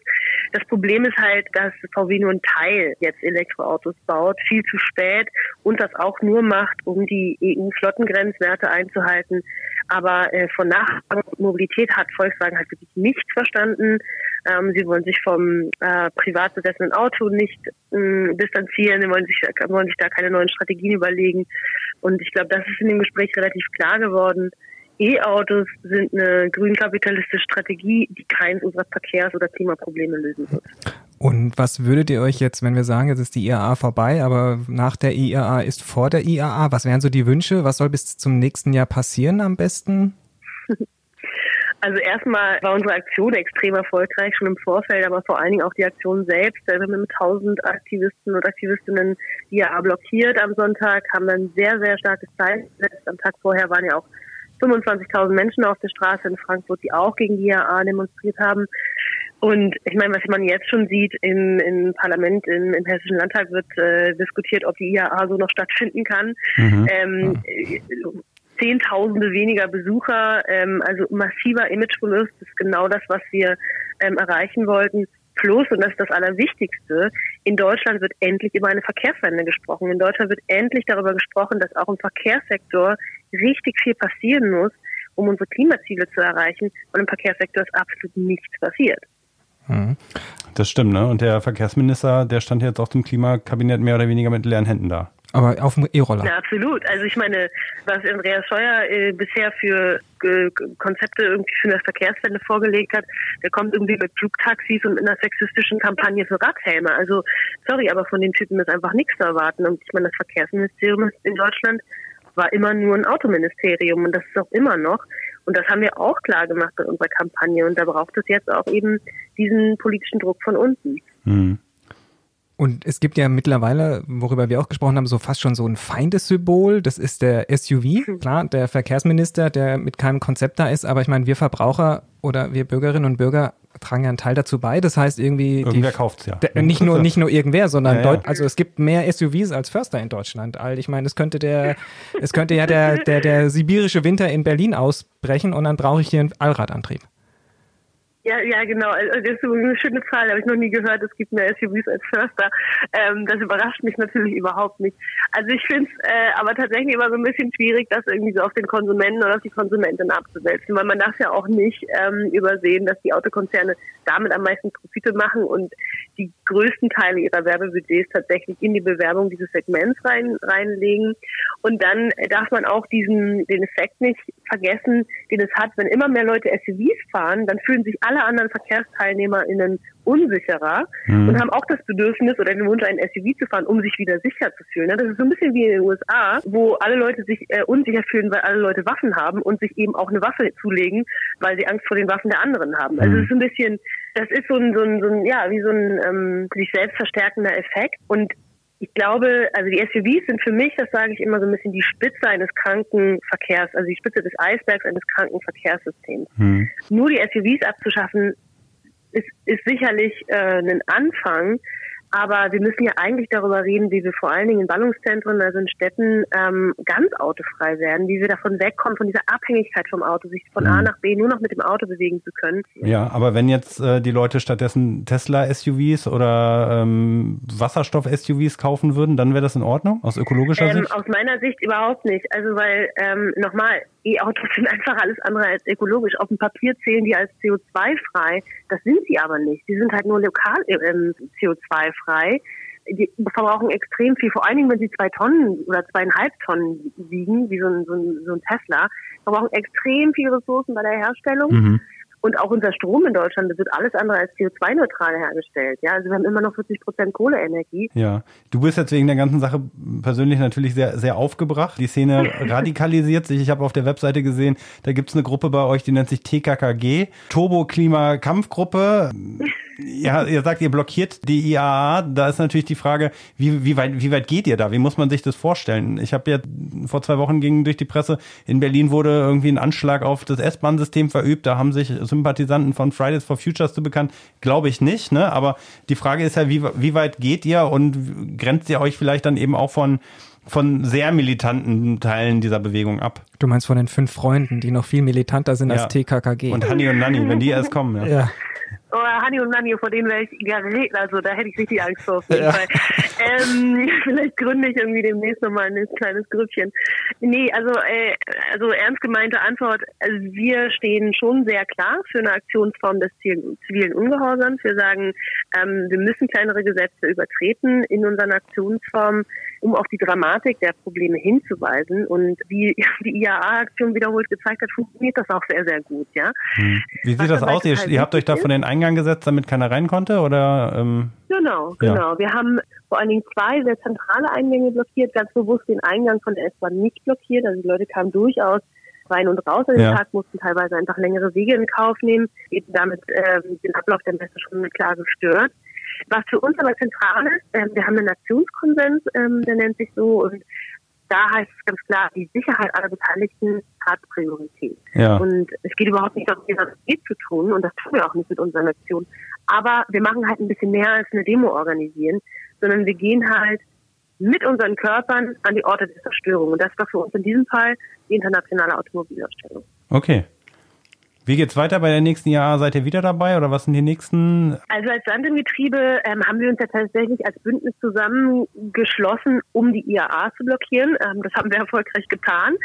Das Problem ist halt, dass VW nur ein Teil jetzt Elektroautos baut, viel zu spät und das auch nur macht, um die EU-Flottengrenzwerte einzuhalten. Aber äh, von Nachmobilität hat Volkswagen halt wirklich nichts verstanden. Ähm, sie wollen sich vom äh, privat besessenen Auto nicht äh, distanzieren, sie wollen sich, wollen sich da keine neuen Strategien überlegen. Und ich glaube, das ist in dem Gespräch relativ klar geworden. E-Autos sind eine grünkapitalistische Strategie, die keins unserer Verkehrs- oder Klimaprobleme lösen wird. Und was würdet ihr euch jetzt, wenn wir sagen, jetzt ist die IAA vorbei, aber nach der IAA ist vor der IAA, was wären so die Wünsche? Was soll bis zum nächsten Jahr passieren am besten? Also erstmal war unsere Aktion extrem erfolgreich, schon im Vorfeld, aber vor allen Dingen auch die Aktion selbst. Wir haben mit 1000 Aktivisten und Aktivistinnen die IAA blockiert am Sonntag, haben dann sehr, sehr starkes Zeichen gesetzt. Am Tag vorher waren ja auch 25.000 Menschen auf der Straße in Frankfurt, die auch gegen die IAA demonstriert haben. Und ich meine, was man jetzt schon sieht im, im Parlament, im, im Hessischen Landtag wird äh, diskutiert, ob die IAA so noch stattfinden kann. Mhm. Ähm, Zehntausende weniger Besucher, ähm, also massiver Imageverlust ist genau das, was wir ähm, erreichen wollten. Plus, und das ist das Allerwichtigste, in Deutschland wird endlich über eine Verkehrswende gesprochen. In Deutschland wird endlich darüber gesprochen, dass auch im Verkehrssektor richtig viel passieren muss, um unsere Klimaziele zu erreichen. Und im Verkehrssektor ist absolut nichts passiert. Mhm. Das stimmt, ne? Und der Verkehrsminister, der stand jetzt auch zum Klimakabinett mehr oder weniger mit leeren Händen da. Aber auf dem E-Roller. Ja, absolut. Also ich meine, was Andreas Scheuer äh, bisher für äh, Konzepte irgendwie für eine Verkehrswende vorgelegt hat, der kommt irgendwie mit Flugtaxis und mit einer sexistischen Kampagne für Radhelme. Also sorry, aber von den Typen ist einfach nichts zu erwarten. Und ich meine, das Verkehrsministerium in Deutschland war immer nur ein Autoministerium und das ist auch immer noch. Und das haben wir auch klar gemacht bei unserer Kampagne. Und da braucht es jetzt auch eben diesen politischen Druck von unten. Mhm. Und es gibt ja mittlerweile, worüber wir auch gesprochen haben, so fast schon so ein Feindessymbol. Das ist der SUV, hm. klar, der Verkehrsminister, der mit keinem Konzept da ist. Aber ich meine, wir Verbraucher oder wir Bürgerinnen und Bürger tragen ja einen Teil dazu bei. Das heißt irgendwie. Irgendwer kauft's ja. Der, nicht nur, nicht nur irgendwer, sondern ja, ja. also es gibt mehr SUVs als Förster in Deutschland. Ich meine, es könnte der, es könnte ja der, der, der sibirische Winter in Berlin ausbrechen und dann brauche ich hier einen Allradantrieb. Ja, ja, genau. Also, das ist eine schöne Zahl, habe ich noch nie gehört. Es gibt mehr SUVs als Förster. Ähm, das überrascht mich natürlich überhaupt nicht. Also ich finde es äh, aber tatsächlich immer so ein bisschen schwierig, das irgendwie so auf den Konsumenten oder auf die Konsumentin abzuwälzen, weil man darf ja auch nicht ähm, übersehen, dass die Autokonzerne damit am meisten Profite machen und die größten Teile ihrer Werbebudgets tatsächlich in die Bewerbung dieses Segments rein, reinlegen. Und dann darf man auch diesen den Effekt nicht vergessen, den es hat, wenn immer mehr Leute SUVs fahren, dann fühlen sich alle anderen VerkehrsteilnehmerInnen unsicherer mhm. und haben auch das Bedürfnis oder den Wunsch, ein SUV zu fahren, um sich wieder sicher zu fühlen. Das ist so ein bisschen wie in den USA, wo alle Leute sich äh, unsicher fühlen, weil alle Leute Waffen haben und sich eben auch eine Waffe zulegen, weil sie Angst vor den Waffen der anderen haben. Also mhm. es ist ein bisschen, das ist so ein, so ein, so ein ja, wie so ein ähm, sich selbst verstärkender Effekt. Und ich glaube, also die SUVs sind für mich, das sage ich immer so ein bisschen die Spitze eines Krankenverkehrs, also die Spitze des Eisbergs eines Krankenverkehrssystems. Hm. Nur die SUVs abzuschaffen, ist, ist sicherlich äh, ein Anfang, Aber wir müssen ja eigentlich darüber reden, wie wir vor allen Dingen in Ballungszentren, also in Städten, ähm, ganz autofrei werden, wie wir davon wegkommen, von dieser Abhängigkeit vom Auto, sich von A Mhm. nach B nur noch mit dem Auto bewegen zu können. Ja, aber wenn jetzt äh, die Leute stattdessen Tesla-SUVs oder ähm, Wasserstoff-SUVs kaufen würden, dann wäre das in Ordnung aus ökologischer Ähm, Sicht? aus meiner Sicht überhaupt nicht. Also weil, ähm, nochmal, E-Autos sind einfach alles andere als ökologisch. Auf dem Papier zählen die als CO2-frei. Das sind sie aber nicht. Die sind halt nur lokal ähm, CO2-frei. Die verbrauchen extrem viel, vor allen Dingen, wenn sie zwei Tonnen oder zweieinhalb Tonnen wiegen, wie so ein, so ein, so ein Tesla, verbrauchen extrem viel Ressourcen bei der Herstellung. Mhm. Und auch unser Strom in Deutschland, das wird alles andere als CO2-neutral hergestellt. Ja, also wir haben immer noch 40 Prozent Kohleenergie. Ja, du bist jetzt wegen der ganzen Sache persönlich natürlich sehr, sehr aufgebracht. Die Szene radikalisiert sich. Ich habe auf der Webseite gesehen, da gibt's eine Gruppe bei euch, die nennt sich TKKG, Turbo Klima Kampfgruppe. Ja, ihr sagt, ihr blockiert die IAA. Da ist natürlich die Frage, wie, wie, weit, wie weit geht ihr da? Wie muss man sich das vorstellen? Ich habe ja vor zwei Wochen ging durch die Presse, in Berlin wurde irgendwie ein Anschlag auf das S-Bahn-System verübt. Da haben sich Sympathisanten von Fridays for Futures zu bekannt. Glaube ich nicht, ne? Aber die Frage ist ja, wie, wie weit geht ihr und grenzt ihr euch vielleicht dann eben auch von von sehr militanten Teilen dieser Bewegung ab. Du meinst von den fünf Freunden, die noch viel militanter sind Ja. als TKKG. Und Hanni und Nanni, wenn die erst kommen. Ja. ja. Oh, Hani und Nani, vor denen wäre ich ja reden, also da hätte ich richtig Angst vor auf jeden Ja. Fall. Ähm, vielleicht gründe ich irgendwie demnächst nochmal ein kleines Grüppchen. Nee, also, äh, also ernst gemeinte Antwort, also wir stehen schon sehr klar für eine Aktionsform des zivilen Ungehorsams. Wir sagen, ähm, wir müssen kleinere Gesetze übertreten in unseren Aktionsformen, um auf die Dramatik der Probleme hinzuweisen. Und wie die IAA-Aktion wiederholt gezeigt hat, funktioniert das auch sehr, sehr gut, ja. Hm. Wie sieht Was das aus? Ihr, total ihr habt euch da von den Eingang gesetzt, damit keiner rein konnte? Oder ähm, Genau, Ja. genau. Wir haben vor allen Dingen zwei sehr zentrale Eingänge blockiert, ganz bewusst den Eingang von der S-Bahn nicht blockiert. Also die Leute kamen durchaus rein und raus an den Ja. Tag, mussten teilweise einfach längere Wege in Kauf nehmen, eben damit ähm, den Ablauf der Messe schon klar gestört. Was für uns aber zentral ist, ähm, wir haben einen Aktionskonsens, ähm, der nennt sich so, und da heißt es ganz klar, die Sicherheit aller Beteiligten hat Priorität. ja. Und es geht überhaupt nicht darum, geht zu tun. Und das tun wir auch nicht mit unseren Aktionen. Aber wir machen halt ein bisschen mehr als eine Demo organisieren, sondern wir gehen halt mit unseren Körpern an die Orte der Zerstörung. Und das war für uns in diesem Fall die internationale Automobilausstellung. Okay. Wie geht's weiter bei der nächsten Jahr? Seid ihr wieder dabei oder was sind die nächsten? Also als Sand im Getriebe ähm, haben wir uns ja tatsächlich als Bündnis zusammengeschlossen, um die IAA zu blockieren. Ähm, das haben wir erfolgreich getan.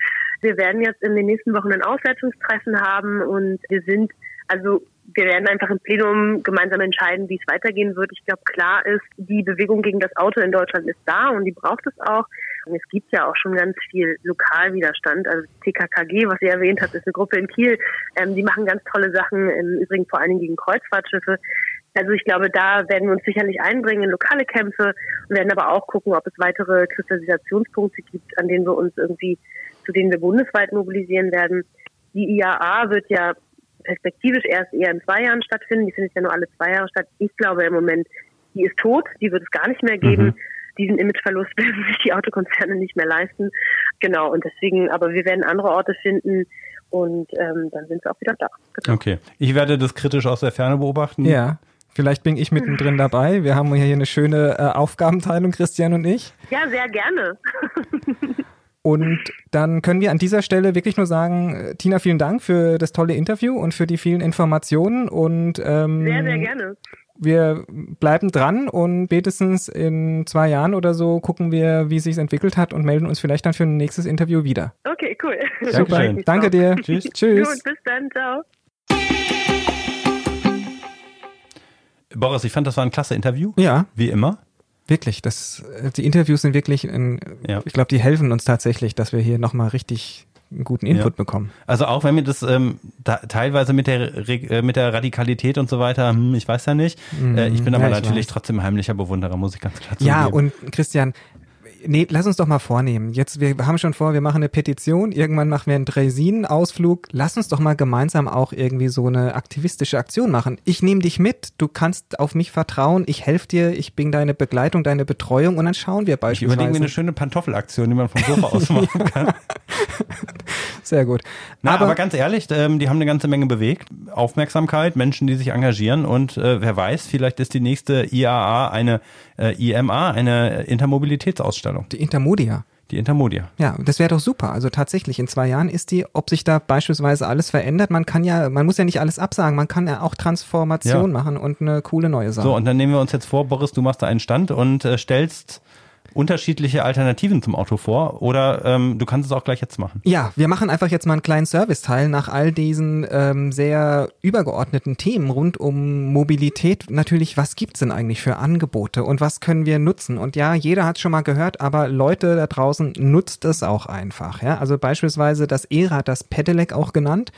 Wir werden jetzt in den nächsten Wochen ein Auswertungstreffen haben und wir sind, also wir werden einfach im Plenum gemeinsam entscheiden, wie es weitergehen wird. Ich glaube, klar ist, die Bewegung gegen das Auto in Deutschland ist da und die braucht es auch. Und es gibt ja auch schon ganz viel Lokalwiderstand. Also TKKG, was ihr erwähnt habt, ist eine Gruppe in Kiel. Ähm, die machen ganz tolle Sachen, im Übrigen vor allen Dingen gegen Kreuzfahrtschiffe. Also ich glaube, da werden wir uns sicherlich einbringen in lokale Kämpfe und werden aber auch gucken, ob es weitere Kristallisationspunkte gibt, an denen wir uns irgendwie, zu denen wir bundesweit mobilisieren werden. Die IAA wird ja perspektivisch erst eher in zwei Jahren stattfinden. Die findet ja nur alle zwei Jahre statt. Ich glaube im Moment, die ist tot, die wird es gar nicht mehr geben. Mhm. Diesen Imageverlust werden sich die Autokonzerne nicht mehr leisten. Genau, und deswegen, aber wir werden andere Orte finden und ähm, dann sind sie auch wieder da. Genau. Okay. Ich werde das kritisch aus der Ferne beobachten. Ja. Vielleicht bin ich mittendrin dabei. Wir haben hier eine schöne äh, Aufgabenteilung, Christian und ich. Ja, sehr gerne. Und dann können wir an dieser Stelle wirklich nur sagen, äh, Tina, vielen Dank für das tolle Interview und für die vielen Informationen. Und ähm, Sehr, sehr gerne. Wir bleiben dran und spätestens in zwei Jahren oder so gucken wir, wie es sich entwickelt hat und melden uns vielleicht dann für ein nächstes Interview wieder. Okay, cool. Dankeschön. Super, danke dir. Tschüss. Tschüss. Gut, bis dann, ciao. Boris, ich fand, das war ein klasse Interview. Ja, Wie immer. wirklich. Das, die Interviews sind wirklich, ein, Ja. ich glaube, die helfen uns tatsächlich, dass wir hier nochmal richtig einen guten Input Ja. bekommen. Also auch wenn mir das ähm, da, teilweise mit der Re äh, mit der Radikalität und so weiter, hm, ich weiß ja nicht. Äh, ich bin Mhm. aber Ja, ich natürlich weiß. trotzdem heimlicher Bewunderer, muss ich ganz klar Ja, zugeben. und Christian, Nee, lass uns doch mal vornehmen. Jetzt, wir haben schon vor, wir machen eine Petition, irgendwann machen wir einen Dresin-Ausflug. Lass uns doch mal gemeinsam auch irgendwie so eine aktivistische Aktion machen. Ich nehme dich mit, du kannst auf mich vertrauen, ich helfe dir, ich bin deine Begleitung, deine Betreuung und dann schauen wir Ich beispielsweise. überlege mir eine schöne Pantoffelaktion, die man vom Sofa aus machen kann. Sehr gut. Na, aber, aber, ganz ehrlich, ähm, die haben eine ganze Menge bewegt. Aufmerksamkeit, Menschen, die sich engagieren und äh, wer weiß, vielleicht ist die nächste IAA eine äh, IMA, eine Intermobilitätsausstellung, die Intermodia. die Intermodia. Ja, das wäre doch super. Also tatsächlich, in zwei Jahren ist die, ob sich da beispielsweise alles verändert, man kann ja, man muss ja nicht alles absagen, man kann ja auch Transformation Ja. machen und eine coole neue Sache. So, und dann nehmen wir uns jetzt vor, Boris, du machst da einen Stand und äh, stellst unterschiedliche Alternativen zum Auto vor oder ähm, du kannst es auch gleich jetzt machen. Ja, wir machen einfach jetzt mal einen kleinen Serviceteil nach all diesen ähm, sehr übergeordneten Themen rund um Mobilität. Natürlich, was gibt's denn eigentlich für Angebote und was können wir nutzen? Und ja, jeder hat schon mal gehört, aber Leute da draußen nutzt es auch einfach. Ja? Also beispielsweise das E-Rad, das Pedelec auch genannt.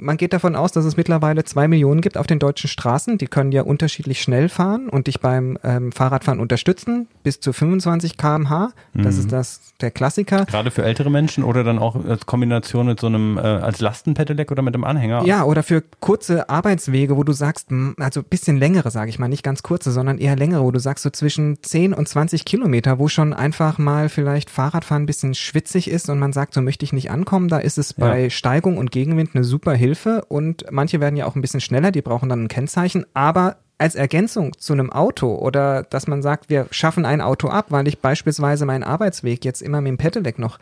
Man geht davon aus, dass es mittlerweile zwei Millionen gibt auf den deutschen Straßen. Die können ja unterschiedlich schnell fahren und dich beim ähm, Fahrradfahren unterstützen, bis zu 25 km/h. Das ist das der Klassiker. Gerade für ältere Menschen oder dann auch als Kombination mit so einem äh, als Lastenpedelec oder mit einem Anhänger. Ja, oder für kurze Arbeitswege, wo du sagst, also bisschen längere, sage ich mal, nicht ganz kurze, sondern eher längere, wo du sagst so zwischen 10 und 20 Kilometer, wo schon einfach mal vielleicht Fahrradfahren ein bisschen schwitzig ist und man sagt, so möchte ich nicht ankommen, da ist es Ja. bei Steigung und Gegenwind eine super Hilfe und manche werden ja auch ein bisschen schneller, die brauchen dann ein Kennzeichen, aber als Ergänzung zu einem Auto oder dass man sagt, wir schaffen ein Auto ab, weil ich beispielsweise meinen Arbeitsweg jetzt immer mit dem Pedelec noch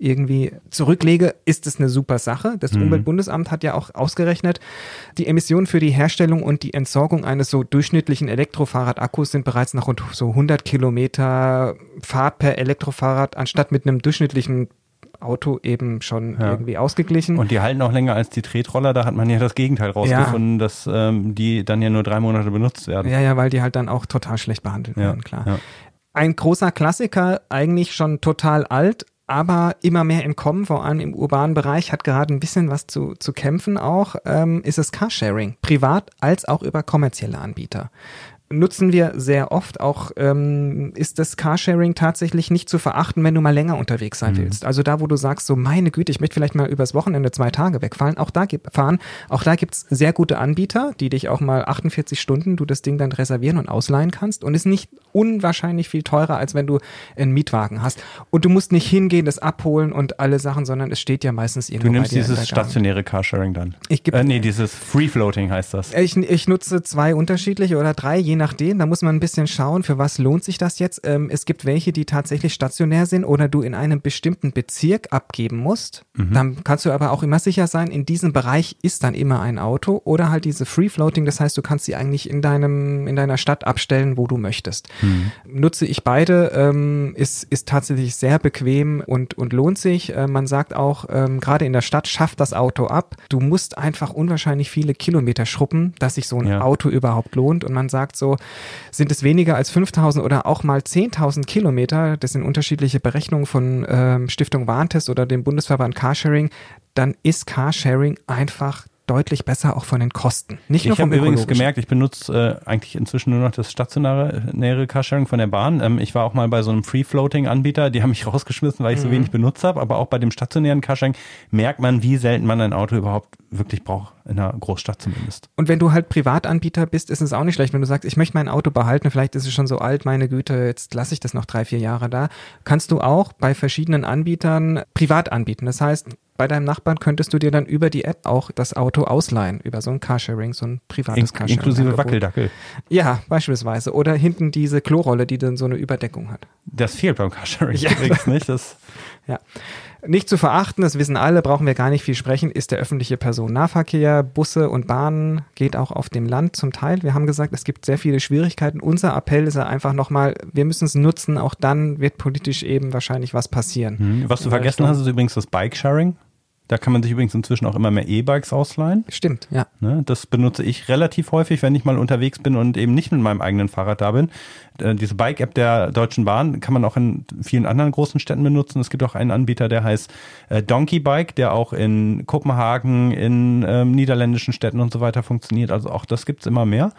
irgendwie zurücklege, ist es eine super Sache. Das Umweltbundesamt hat ja auch ausgerechnet, die Emissionen für die Herstellung und die Entsorgung eines so durchschnittlichen Elektrofahrradakkus sind bereits nach rund so 100 Kilometer Fahrt per Elektrofahrrad anstatt mit einem durchschnittlichen Auto eben schon Ja. irgendwie ausgeglichen. Und die halten auch länger als die Tretroller. Da hat man ja das Gegenteil rausgefunden, dass ähm, die dann ja nur drei Monate benutzt werden. ja, ja, weil die halt dann auch total schlecht behandelt Ja, werden, klar. ja. Ein großer Klassiker, eigentlich schon total alt, aber immer mehr im Kommen, vor allem im urbanen Bereich, hat gerade ein bisschen was zu, zu kämpfen auch, ähm, ist es Carsharing. Privat als auch über kommerzielle Anbieter. Nutzen wir sehr oft. Auch ähm, ist das Carsharing tatsächlich nicht zu verachten, wenn du mal länger unterwegs sein willst. Also da, wo du sagst, so meine Güte, ich möchte vielleicht mal übers Wochenende zwei Tage wegfahren, auch da gibt, fahren, auch da gibt's sehr gute Anbieter, die dich auch mal 48 Stunden du das Ding dann reservieren und ausleihen kannst und ist nicht unwahrscheinlich viel teurer, als wenn du einen Mietwagen hast. Und du musst nicht hingehen, das abholen und alle Sachen, sondern es steht ja meistens irgendwo Du nimmst dieses stationäre Carsharing dann. Ich geb- äh, nee, dieses Free Floating heißt das. Ich, ich nutze zwei unterschiedliche oder drei, je nachdem. Da muss man ein bisschen schauen, für was lohnt sich das jetzt. Ähm, es gibt welche, die tatsächlich stationär sind oder du in einem bestimmten Bezirk abgeben musst. Dann kannst du aber auch immer sicher sein, in diesem Bereich ist dann immer ein Auto oder halt diese Free Floating. Das heißt, du kannst sie eigentlich in deinem, in deiner Stadt abstellen, wo du möchtest. Nutze ich beide, ähm, ist, ist tatsächlich sehr bequem und, und lohnt sich. Äh, man sagt auch, ähm, gerade in der Stadt schafft das Auto ab. Du musst einfach unwahrscheinlich viele Kilometer schruppen, dass sich so ein Ja. Auto überhaupt lohnt. Und man sagt so, sind es weniger als 5000 oder auch mal 10.000 Kilometer, das sind unterschiedliche Berechnungen von ähm, Stiftung Warntest oder dem Bundesverband Carsharing, dann ist Carsharing einfach deutlich besser auch von den Kosten. Nicht nur Ich vom habe übrigens gemerkt, ich benutze äh, eigentlich inzwischen nur noch das stationäre Carsharing von der Bahn. Ähm, ich war auch mal bei so einem Free-Floating-Anbieter, die haben mich rausgeschmissen, weil ich Mhm. so wenig benutzt habe. Aber auch bei dem stationären Carsharing merkt man, wie selten man ein Auto überhaupt wirklich braucht, in einer Großstadt zumindest. Und wenn du halt Privatanbieter bist, ist es auch nicht schlecht, wenn du sagst, ich möchte mein Auto behalten, vielleicht ist es schon so alt, meine Güte, jetzt lasse ich das noch drei, vier Jahre da. Kannst du auch bei verschiedenen Anbietern privat anbieten. Das heißt, bei deinem Nachbarn könntest du dir dann über die App auch das Auto ausleihen, über so ein Carsharing, so ein privates In Carsharing. inklusive. Wackeldackel. Ja, beispielsweise. Oder hinten diese Klorolle, die dann so eine Überdeckung hat. Das fehlt beim Carsharing Ja. übrigens nicht. Das, Ja. Nicht zu verachten, das wissen alle, brauchen wir gar nicht viel sprechen, ist der öffentliche Personennahverkehr, Busse und Bahnen, geht auch auf dem Land zum Teil. Wir haben gesagt, es gibt sehr viele Schwierigkeiten. Unser Appell ist ja einfach nochmal, wir müssen es nutzen, auch dann wird politisch eben wahrscheinlich was passieren. Hm, was du vergessen Richtung. hast, ist übrigens das Bike-Sharing. Da kann man sich übrigens inzwischen auch immer mehr E-Bikes ausleihen. Stimmt, ja. Ne, das benutze ich relativ häufig, wenn ich mal unterwegs bin und eben nicht mit meinem eigenen Fahrrad da bin. Äh, diese Bike-App der Deutschen Bahn kann man auch in vielen anderen großen Städten benutzen. Es gibt auch einen Anbieter, der heißt äh, Donkey Bike, der auch in Kopenhagen, in ähm, niederländischen Städten und so weiter funktioniert. Also auch das gibt's immer mehr.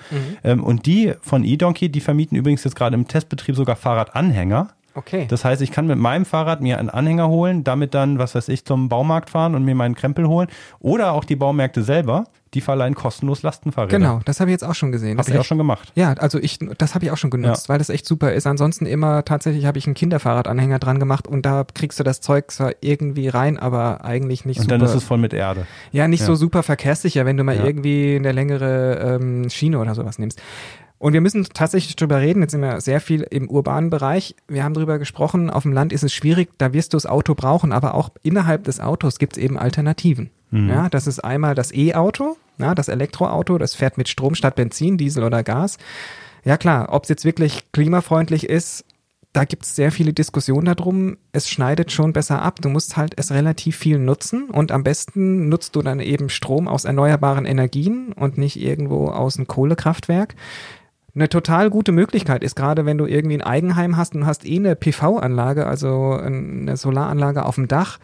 Ähm, und die von eDonkey, die vermieten übrigens jetzt gerade im Testbetrieb sogar Fahrradanhänger. Okay. Das heißt, ich kann mit meinem Fahrrad mir einen Anhänger holen, damit dann, was weiß ich, zum Baumarkt fahren und mir meinen Krempel holen. Oder auch die Baumärkte selber, die verleihen kostenlos Lastenfahrräder. Genau, das habe ich jetzt auch schon gesehen. Das Habe ich ist auch schon gemacht. Ja, also ich, das habe ich auch schon genutzt, weil das echt super ist. Ansonsten immer tatsächlich habe ich einen Kinderfahrradanhänger dran gemacht und da kriegst du das Zeug zwar irgendwie rein, aber eigentlich nicht Und super. dann ist es voll mit Erde. ja, nicht ja. so super verkehrssicher, wenn du mal Ja. irgendwie eine längere ähm, Schiene oder sowas nimmst. Und wir müssen tatsächlich drüber reden. Jetzt sind wir sehr viel im urbanen Bereich. Wir haben drüber gesprochen. Auf dem Land ist es schwierig. Da wirst du das Auto brauchen. Aber auch innerhalb des Autos gibt es eben Alternativen. Ja, das ist einmal das E-Auto, ja, das Elektroauto. Das fährt mit Strom statt Benzin, Diesel oder Gas. Ja klar, ob es jetzt wirklich klimafreundlich ist, da gibt es sehr viele Diskussionen darum. Es schneidet schon besser ab. Du musst halt es relativ viel nutzen und am besten nutzt du dann eben Strom aus erneuerbaren Energien und nicht irgendwo aus einem Kohlekraftwerk. Eine total gute Möglichkeit ist gerade, wenn du irgendwie ein Eigenheim hast und hast eh eine PV-Anlage, also eine Solaranlage auf dem Dach,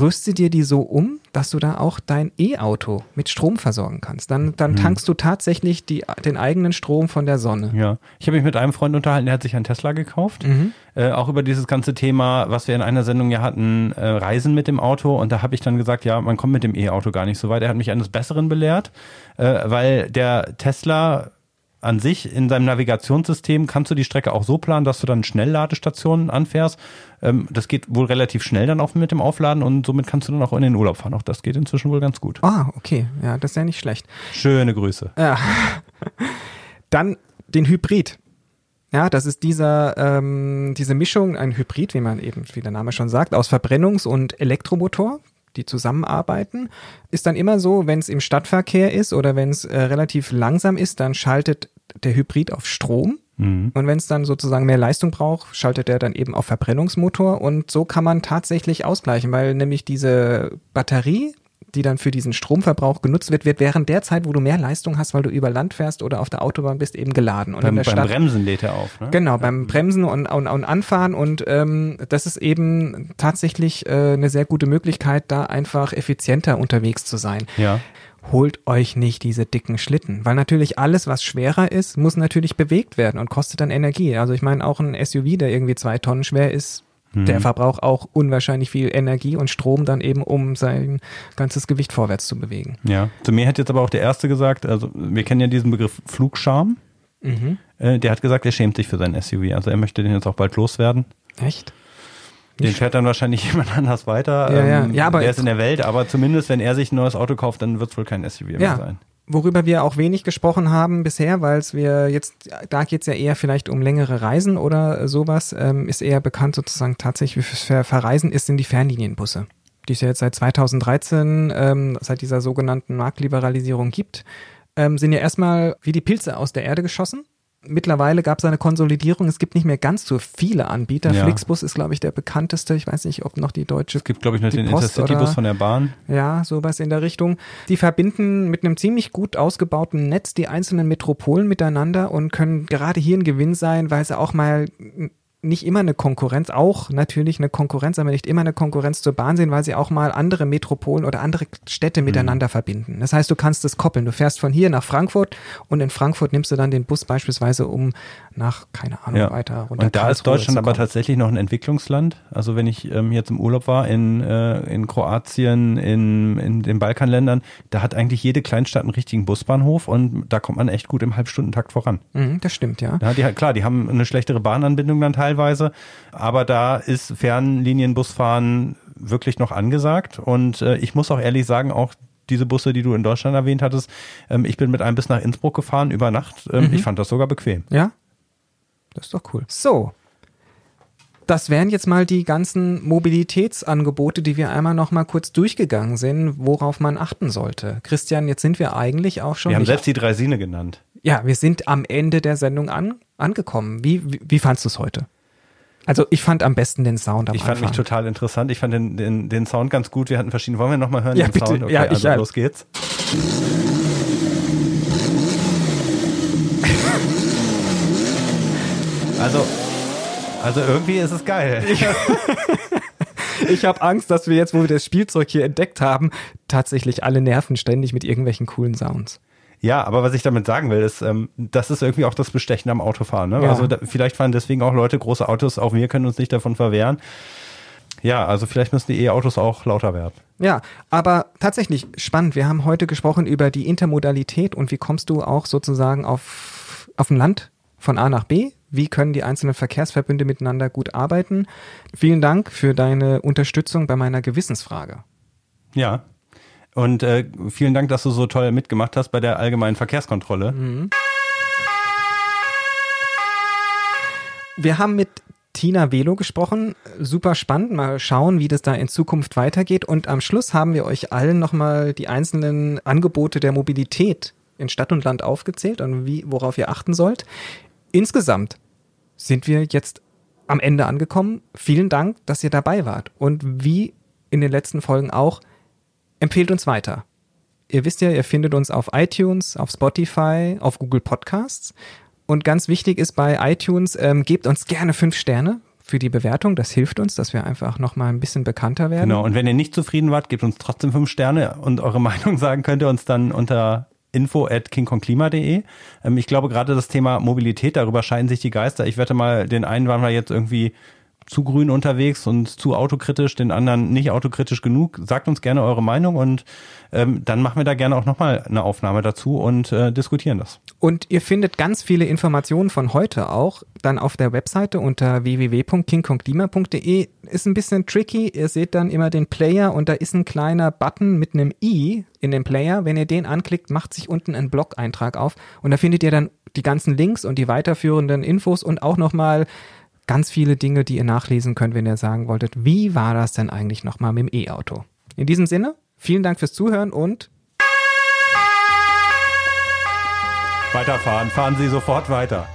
rüste dir die so um, dass du da auch dein E-Auto mit Strom versorgen kannst. Dann, dann tankst du tatsächlich die, den eigenen Strom von der Sonne. Ja. Ich habe mich mit einem Freund unterhalten, der hat sich einen Tesla gekauft. Mhm. Äh, auch über dieses ganze Thema, was wir in einer Sendung ja hatten, äh, Reisen mit dem Auto. Und da habe ich dann gesagt, ja, man kommt mit dem E-Auto gar nicht so weit. Er hat mich eines Besseren belehrt, äh, weil der Tesla an sich in seinem Navigationssystem kannst du die Strecke auch so planen, dass du dann Schnellladestationen anfährst. Ähm, das geht wohl relativ schnell dann auch mit dem Aufladen und somit kannst du dann auch in den Urlaub fahren. Auch das geht inzwischen wohl ganz gut. Ah, okay. Ja, das ist ja nicht schlecht. Schöne Grüße. Ja. Dann den Hybrid. Ja, das ist dieser, ähm, diese Mischung, ein Hybrid, wie man eben, wie der Name schon sagt, aus Verbrennungs- und Elektromotor, die zusammenarbeiten. Ist dann immer so, wenn es im Stadtverkehr ist oder wenn es äh, relativ langsam ist, dann schaltet der Hybrid auf Strom. Mhm. Und wenn es dann sozusagen mehr Leistung braucht, schaltet er dann eben auf Verbrennungsmotor. Und so kann man tatsächlich ausgleichen, weil nämlich diese Batterie, die dann für diesen Stromverbrauch genutzt wird, wird während der Zeit, wo du mehr Leistung hast, weil du über Land fährst oder auf der Autobahn bist, eben geladen. Und Beim, in der beim Stadt Bremsen lädt er auf. Ne? Genau, beim Bremsen und, und, und Anfahren und ähm, das ist eben tatsächlich äh, eine sehr gute Möglichkeit, da einfach effizienter unterwegs zu sein. Ja. Holt euch nicht diese dicken Schlitten, weil natürlich alles, was schwerer ist, muss natürlich bewegt werden und kostet dann Energie. Also ich meine, auch ein SUV, der irgendwie zwei Tonnen schwer ist, der verbraucht auch unwahrscheinlich viel Energie und Strom dann eben, um sein ganzes Gewicht vorwärts zu bewegen. Ja, zu mir hat jetzt aber auch der Erste gesagt, also wir kennen ja diesen Begriff Flugscham. Mhm. Äh, der hat gesagt, er schämt sich für sein SUV. Also er möchte den jetzt auch bald loswerden. Echt? Den fährt dann wahrscheinlich jemand anders weiter. Ja, ja. Ähm, Ja, aber- der ist in der Welt, aber zumindest wenn er sich ein neues Auto kauft, dann wird es wohl kein SUV mehr Ja. sein. Worüber wir auch wenig gesprochen haben bisher, weil es wir jetzt, da geht es ja eher vielleicht um längere Reisen oder sowas, ähm, ist eher bekannt sozusagen tatsächlich für Verreisen ist, sind die Fernlinienbusse, die es ja jetzt seit 2013, ähm, seit dieser sogenannten Marktliberalisierung gibt, ähm, sind ja erstmal wie die Pilze aus der Erde geschossen. Mittlerweile gab es eine Konsolidierung. Es gibt nicht mehr ganz so viele Anbieter. Ja. Flixbus ist, glaube ich, der bekannteste. Ich weiß nicht, ob noch die deutsche Es gibt, glaube ich, noch den Intercity-Bus von der Bahn. ja, sowas in der Richtung. Die verbinden mit einem ziemlich gut ausgebauten Netz die einzelnen Metropolen miteinander und können gerade hier ein Gewinn sein, weil sie auch mal nicht immer eine Konkurrenz, auch natürlich eine Konkurrenz, aber nicht immer eine Konkurrenz zur Bahn sind, weil sie auch mal andere Metropolen oder andere Städte Mhm. miteinander verbinden. Das heißt, du kannst es koppeln. Du fährst von hier nach Frankfurt und in Frankfurt nimmst du dann den Bus beispielsweise, um nach, keine Ahnung, Ja. weiter runter. Und da ist Karlsruhe Deutschland zu aber tatsächlich noch ein Entwicklungsland. Also wenn ich ähm, jetzt im Urlaub war in, äh, in Kroatien, in, in den Balkanländern, da hat eigentlich jede Kleinstadt einen richtigen Busbahnhof und da kommt man echt gut im Halbstundentakt voran. Mhm, das stimmt, ja. Ja, die, klar, die haben eine schlechtere Bahnanbindung dann teilweise, aber da ist Fernlinienbusfahren wirklich noch angesagt. Und äh, ich muss auch ehrlich sagen, auch diese Busse, die du in Deutschland erwähnt hattest, ähm, ich bin mit einem bis nach Innsbruck gefahren über Nacht. Ähm, Ich fand das sogar bequem. Ja? Das ist doch cool. So. Das wären jetzt mal die ganzen Mobilitätsangebote, die wir einmal noch mal kurz durchgegangen sind, worauf man achten sollte. Christian, jetzt sind wir eigentlich auch schon. Wir haben selbst die drei Sine genannt. ja, wir sind am Ende der Sendung an, angekommen. Wie, wie, wie fandst du es heute? Also ich fand am besten den Sound am Ich fand mich Anfang. total interessant. Ich fand den, den, den Sound ganz gut. Wir hatten verschiedene. Wollen wir nochmal hören Ja, den bitte. Sound? Okay, Ja, ich- also ja. los geht's. Also, also irgendwie ist es geil. Ich habe Angst, dass wir jetzt, wo wir das Spielzeug hier entdeckt haben, tatsächlich alle nerven ständig mit irgendwelchen coolen Sounds. Ja, aber was ich damit sagen will, ist, ähm, das ist irgendwie auch das Bestechen am Autofahren. Ne? Ja. Also da, vielleicht fahren deswegen auch Leute große Autos, auch wir können uns nicht davon verwehren. Ja, also vielleicht müssen die E-Autos auch lauter werden. Ja, aber tatsächlich spannend. Wir haben heute gesprochen über die Intermodalität und wie kommst du auch sozusagen auf, auf dem Land von A nach B? Wie können die einzelnen Verkehrsverbünde miteinander gut arbeiten? Vielen Dank für deine Unterstützung bei meiner Gewissensfrage. Ja, und äh, vielen Dank, dass du so toll mitgemacht hast bei der allgemeinen Verkehrskontrolle. Mhm. Wir haben mit Tina Velo gesprochen. Super spannend. Mal schauen, wie das da in Zukunft weitergeht. Und am Schluss haben wir euch allen nochmal die einzelnen Angebote der Mobilität in Stadt und Land aufgezählt und wie, worauf ihr achten sollt. Insgesamt sind wir jetzt am Ende angekommen. Vielen Dank, dass ihr dabei wart. Und wie in den letzten Folgen auch, empfehlt uns weiter. Ihr wisst ja, ihr findet uns auf iTunes, auf Spotify, auf Google Podcasts. Und ganz wichtig ist bei iTunes, ähm, gebt uns gerne fünf Sterne für die Bewertung. Das hilft uns, dass wir einfach nochmal ein bisschen bekannter werden. Genau. Und wenn ihr nicht zufrieden wart, gebt uns trotzdem fünf Sterne und eure Meinung sagen könnt ihr uns dann unter info at kingkongklima.de. Ähm, ich glaube, gerade das Thema Mobilität, darüber scheiden sich die Geister. Ich wette mal, den einen waren wir jetzt irgendwie zu grün unterwegs und zu autokritisch, den anderen nicht autokritisch genug. Sagt uns gerne eure Meinung und ähm, dann machen wir da gerne auch nochmal eine Aufnahme dazu und äh, diskutieren das. Und ihr findet ganz viele Informationen von heute auch dann auf der Webseite unter www.kingkonglima.de. Ist ein bisschen tricky. Ihr seht dann immer den Player und da ist ein kleiner Button mit einem i in dem Player. Wenn ihr den anklickt, macht sich unten ein Blog-Eintrag auf und da findet ihr dann die ganzen Links und die weiterführenden Infos und auch nochmal ganz viele Dinge, die ihr nachlesen könnt, wenn ihr sagen wolltet, wie war das denn eigentlich nochmal mit dem E-Auto? In diesem Sinne, vielen Dank fürs Zuhören und weiterfahren. Fahren Sie sofort weiter.